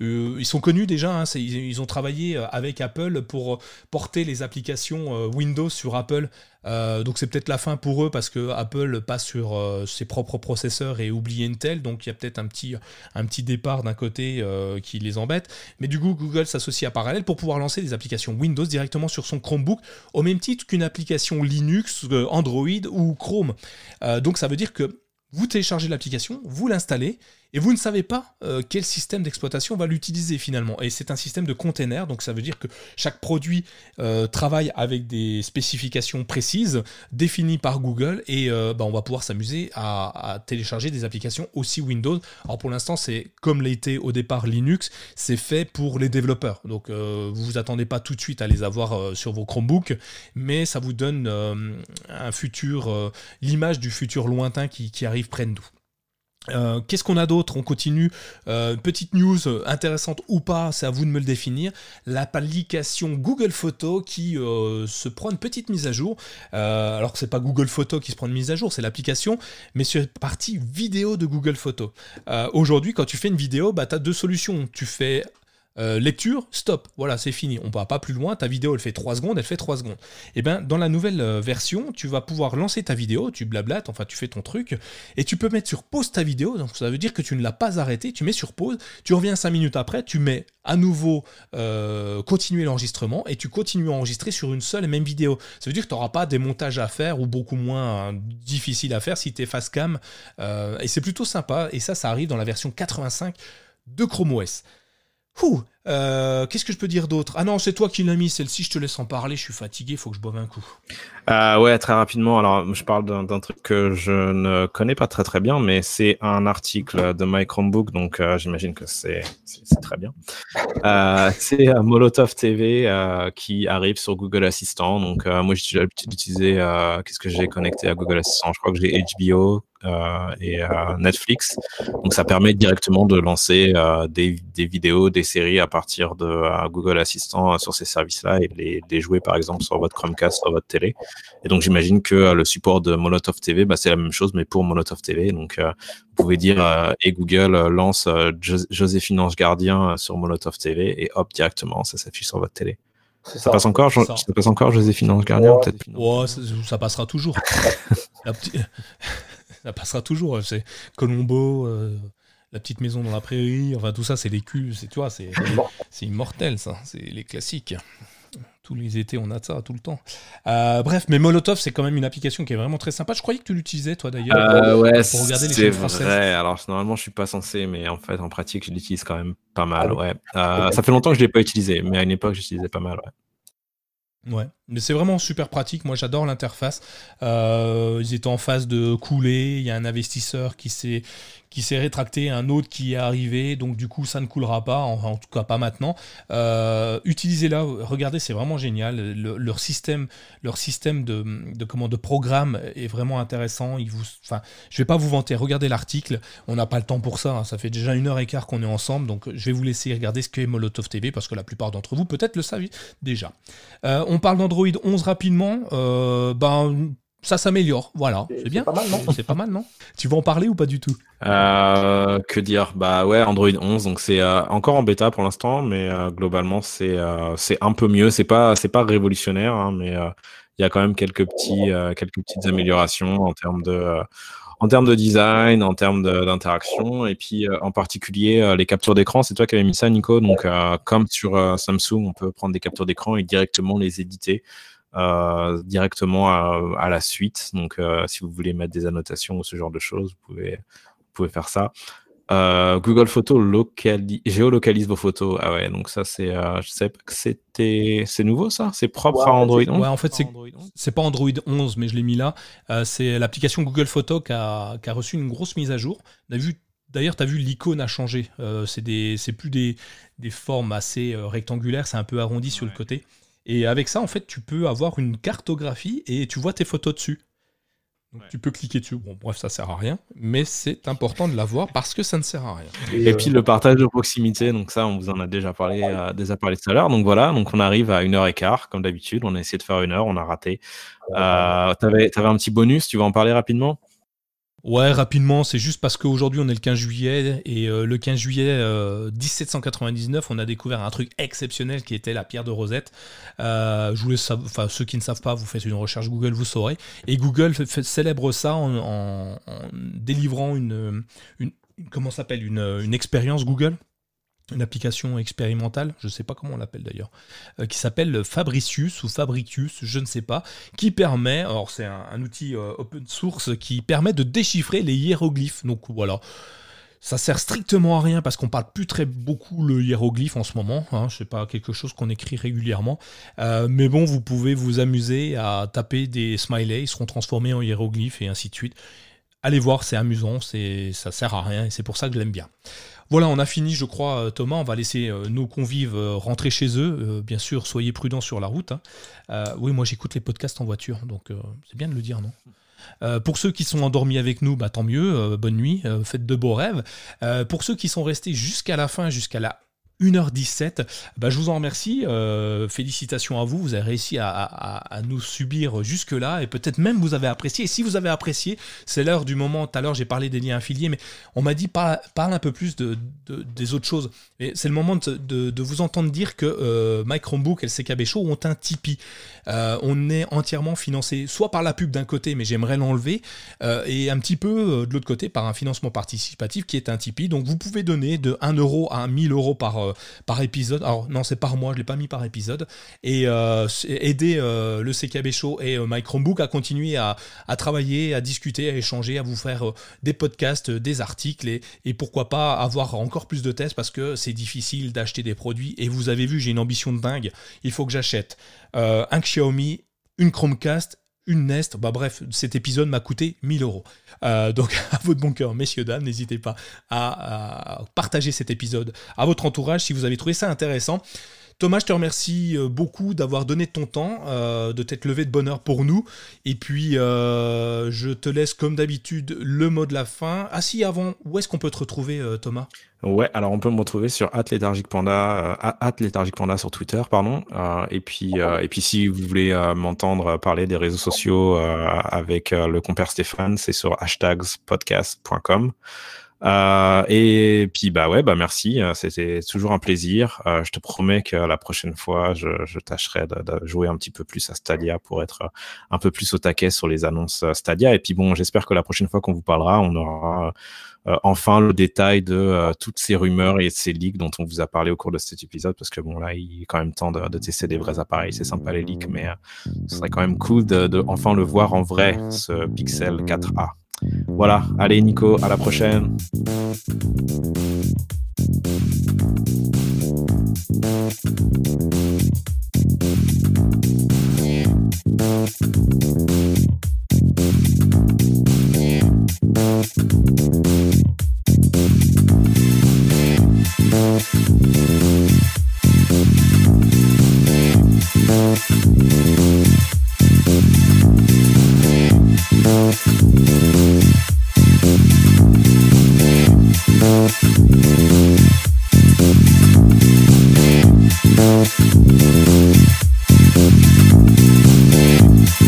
[SPEAKER 1] euh, ils sont connus déjà. Hein, ils, ont travaillé euh, avec Apple pour porter les applications Windows sur Apple. donc c'est peut-être la fin pour eux parce que Apple passe sur ses propres processeurs et oublie Intel. Donc il y a peut-être un petit, un petit départ d'un côté qui les embête. Mais du coup, Google s'associe à Parallel pour pouvoir lancer des applications Windows directement sur son Chromebook au même titre qu'une application Linux, Android ou Chrome. donc ça veut dire que vous téléchargez l'application, vous l'installez, et vous ne savez pas euh, quel système d'exploitation va l'utiliser finalement. Et c'est un système de container, donc ça veut dire que chaque produit euh, travaille avec des spécifications précises définies par Google, et euh, bah, on va pouvoir s'amuser à, télécharger des applications aussi Windows. Alors pour l'instant, c'est comme l'était au départ Linux, c'est fait pour les développeurs. Donc vous vous attendez pas tout de suite à les avoir sur vos Chromebooks, mais ça vous donne un futur, l'image du futur lointain qui, qui arrive près de nous. Euh, qu'est-ce qu'on a d'autre? On continue. Euh, petite news intéressante ou pas, c'est à vous de me le définir. L'application Google Photo qui euh, se prend une petite mise à jour. alors que c'est pas Google Photo qui se prend une mise à jour, c'est l'application, mais sur la partie vidéo de Google Photo. Aujourd'hui, quand tu fais une vidéo, bah, tu as deux solutions. Tu fais euh, lecture, stop, voilà, c'est fini. On ne va pas plus loin. Ta vidéo, elle fait 3 secondes, elle fait 3 secondes. Et eh bien, dans la nouvelle euh, version, tu vas pouvoir lancer ta vidéo, tu blablates, enfin, tu fais ton truc, et tu peux mettre sur pause ta vidéo. Donc, ça veut dire que tu ne l'as pas arrêtée. Tu mets sur pause, tu reviens 5 minutes après, tu mets à nouveau euh, continuer l'enregistrement, et tu continues à enregistrer sur une seule et même vidéo. Ça veut dire que tu n'auras pas des montages à faire ou beaucoup moins difficiles à faire si tu es face cam. et c'est plutôt sympa. Et ça, ça arrive dans la version 85 de Chrome OS. Euh, Qu'est-ce que je peux dire d'autre? Ah non, c'est toi qui l'as mis, celle-ci, je te laisse en parler, je suis fatigué, il faut que je boive un coup.
[SPEAKER 2] Euh, ouais, très rapidement, alors je parle d'un truc que je ne connais pas très très bien, mais c'est un article de My Chromebook, donc euh, j'imagine que c'est très bien. Euh, c'est Molotov TV qui arrive sur Google Assistant, donc moi j'ai l'habitude d'utiliser, qu'est-ce que j'ai connecté à Google Assistant? Je crois que j'ai HBO, et Netflix. Donc ça permet directement de lancer des, des, vidéos, des séries à partir de Google Assistant sur ces services-là et les, les, jouer par exemple sur votre Chromecast, sur votre télé. Et donc j'imagine que le support de Molotov TV, bah, c'est la même chose, mais pour Molotov TV. Donc vous pouvez dire et Google lance Joséphine Ange Gardien sur Molotov TV et hop directement ça s'affiche sur votre télé. Ça, passe encore, ça. passe encore Joséphine Ange Gardien peut-être?
[SPEAKER 1] ça, ça, passera toujours. ça passera toujours. C'est Colombo, la petite maison dans la prairie, enfin tout ça, c'est les culs, c'est tu vois, c'est c'est immortel ça, c'est les classiques. tous les étés, on a ça tout le temps. Euh, bref, mais Molotov, c'est quand même une application qui est vraiment très sympa. Je croyais que tu l'utilisais, toi, d'ailleurs,
[SPEAKER 2] euh, ouais, pour regarder les françaises. Vrai. Alors, normalement, je suis pas censé, mais en fait, en pratique, je l'utilise quand même pas mal. Ah ouais. Euh, ça fait longtemps que je l'ai pas utilisé, mais à une époque, j'utilisais pas mal. Ouais.
[SPEAKER 1] Ouais, mais c'est vraiment super pratique. Moi, j'adore l'interface. Euh, ils étaient en phase de couler. Il y a un investisseur qui s'est qui s'est rétracté, un autre qui est arrivé, donc du coup ça ne coulera pas, en, tout cas pas maintenant. Euh, Utilisez-la, regardez, c'est vraiment génial. leur système, leur système de, de, comment, de programme est vraiment intéressant. Il vous, vais pas vous vanter, regardez l'article. On n'a pas le temps pour ça. Hein. Ça fait déjà une heure et quart qu'on est ensemble, donc je vais vous laisser regarder ce qu'est Molotov TV parce que la plupart d'entre vous peut-être le savent déjà. Euh, on parle d'Android 11 rapidement. Euh, ben, ça s'améliore. Voilà, c'est bien.
[SPEAKER 3] Pas mal, non
[SPEAKER 1] c'est pas mal, non Tu vas en parler ou pas du tout?
[SPEAKER 2] Euh, Que dire? Bah ouais, Android 11, donc c'est euh, encore en bêta pour l'instant, mais euh, globalement c'est c'est un peu mieux. C'est pas c'est pas révolutionnaire, hein, mais il y a quand même quelques petits quelques petites améliorations en termes de en termes de design, en termes d'interaction, et puis en particulier les captures d'écran. C'est toi qui avais mis ça, Nico? Donc comme sur Samsung, on peut prendre des captures d'écran et directement les éditer. Euh, directement à, la suite. Donc, euh, si vous voulez mettre des annotations ou ce genre de choses, vous pouvez, vous pouvez faire ça. Euh, Google Photos géolocalise vos photos. Ah ouais, donc ça c'est, je sais pas que c'était, c'est nouveau ça, c'est propre à Android 11.
[SPEAKER 1] Ouais, en fait c'est, c'est pas Android 11, mais je l'ai mis là. c'est l'application Google Photos qui a, qui a, reçu une grosse mise à jour. On a vu, d'ailleurs, tu as vu l'icône a changé. c'est des, c'est plus des, des formes assez rectangulaires, c'est un peu arrondi sur le côté. Et avec ça, en fait, tu peux avoir une cartographie et tu vois tes photos dessus. Donc, Tu peux cliquer dessus. Bon, bref, ça sert à rien, mais c'est important de l'avoir parce que ça ne sert à rien.
[SPEAKER 2] Et, puis le partage de proximité, donc ça, on vous en a déjà parlé, euh, déjà parlé tout à l'heure. Donc voilà, donc on arrive à une heure et quart, comme d'habitude. On a essayé de faire une heure, on a raté. Euh, tu avais, avais, un petit bonus, tu vas en parler rapidement?
[SPEAKER 1] Ouais, rapidement, c'est juste parce qu'aujourd'hui on est le 15 juillet et euh, le 15 juillet 1799, euh, on a découvert un truc exceptionnel qui était la pierre de Rosette. Euh, je voulais enfin ceux qui ne savent pas, vous faites une recherche Google, vous saurez. Et Google célèbre ça en, délivrant une, une comment s'appelle une, une expérience Google une application expérimentale, je ne sais pas comment on l'appelle d'ailleurs, euh, qui s'appelle Fabricius ou Fabricius, je ne sais pas, qui permet, alors c'est un, outil euh, open source qui permet de déchiffrer les hiéroglyphes. Donc voilà, ça sert strictement à rien parce qu'on parle plus très beaucoup le hiéroglyphe en ce moment. Hein, c'est pas quelque chose qu'on écrit régulièrement. Euh, mais bon, vous pouvez vous amuser à taper des smileys, ils seront transformés en hiéroglyphes et ainsi de suite. Allez voir, c'est amusant, c'est, ça sert à rien et c'est pour ça que je l'aime bien. Voilà, on a fini, je crois, euh, Thomas. On va laisser euh, nos convives euh, rentrer chez eux. bien sûr, soyez prudents sur la route. Hein. oui, moi j'écoute les podcasts en voiture, donc c'est bien de le dire, non? Pour ceux qui sont endormis avec nous, bah, tant mieux, bonne nuit, faites de beaux rêves. pour ceux qui sont restés jusqu'à la fin, jusqu'à la 1h17. Bah, je vous en remercie. Euh, félicitations à vous. Vous avez réussi à, nous subir jusque-là et peut-être même vous avez apprécié. Et si vous avez apprécié, c'est l'heure du moment. Tout à l'heure, j'ai parlé des liens affiliés, mais on m'a dit parle, un peu plus de, des autres choses. Et c'est le moment de, vous entendre dire que euh, Mike Chromebook et le CKB Show ont un Tipeee. Euh, on est entièrement financé soit par la pub d'un côté, mais j'aimerais l'enlever, et un petit peu de l'autre côté par un financement participatif qui est un Tipeee. Donc vous pouvez donner de 1 euro à 1000 euros par euh, par épisode. Alors non, c'est par mois, je l'ai pas mis par épisode. Et euh, aider euh, le CKB Show et My Chromebook à continuer à, travailler, à discuter, à échanger, à vous faire des podcasts, des articles et, et, pourquoi pas avoir encore plus de tests parce que c'est difficile d'acheter des produits. Et vous avez vu, j'ai une ambition de dingue. Il faut que j'achète un Xiaomi, une Chromecast une Nest. Bah bref, cet épisode m'a coûté 1000 euros. Euh, donc à votre bon cœur, messieurs, dames, n'hésitez pas à, partager cet épisode à votre entourage si vous avez trouvé ça intéressant. Thomas, je te remercie euh, beaucoup d'avoir donné ton temps, euh, de t'être levé de bonheur pour nous. Et puis, je te laisse comme d'habitude le mot de la fin. Ah si, avant, où est-ce qu'on peut te retrouver, Thomas?
[SPEAKER 2] Ouais, alors on peut me retrouver sur @léthargiquepanda, euh, Panda sur Twitter, pardon. Euh, et puis euh, et puis si vous voulez euh, m'entendre parler des réseaux sociaux avec le compère Stéphane, c'est sur hashtagspodcast.com. Euh, et puis bah ouais, bah merci, euh, c'était toujours un plaisir. Euh, je te promets que la prochaine fois, je, je tâcherai de, de, jouer un petit peu plus à Stadia pour être un peu plus au taquet sur les annonces Stadia. Et puis bon, j'espère que la prochaine fois qu'on vous parlera, on aura euh, enfin le détail de euh, toutes ces rumeurs et ces leaks dont on vous a parlé au cours de cet épisode, parce que bon là, il est quand même temps de, de tester des vrais appareils. C'est sympa les leaks, mais ce serait quand même cool de, de enfin le voir en vrai, ce Pixel 4a. Voilà, allez Nico, à la prochaine.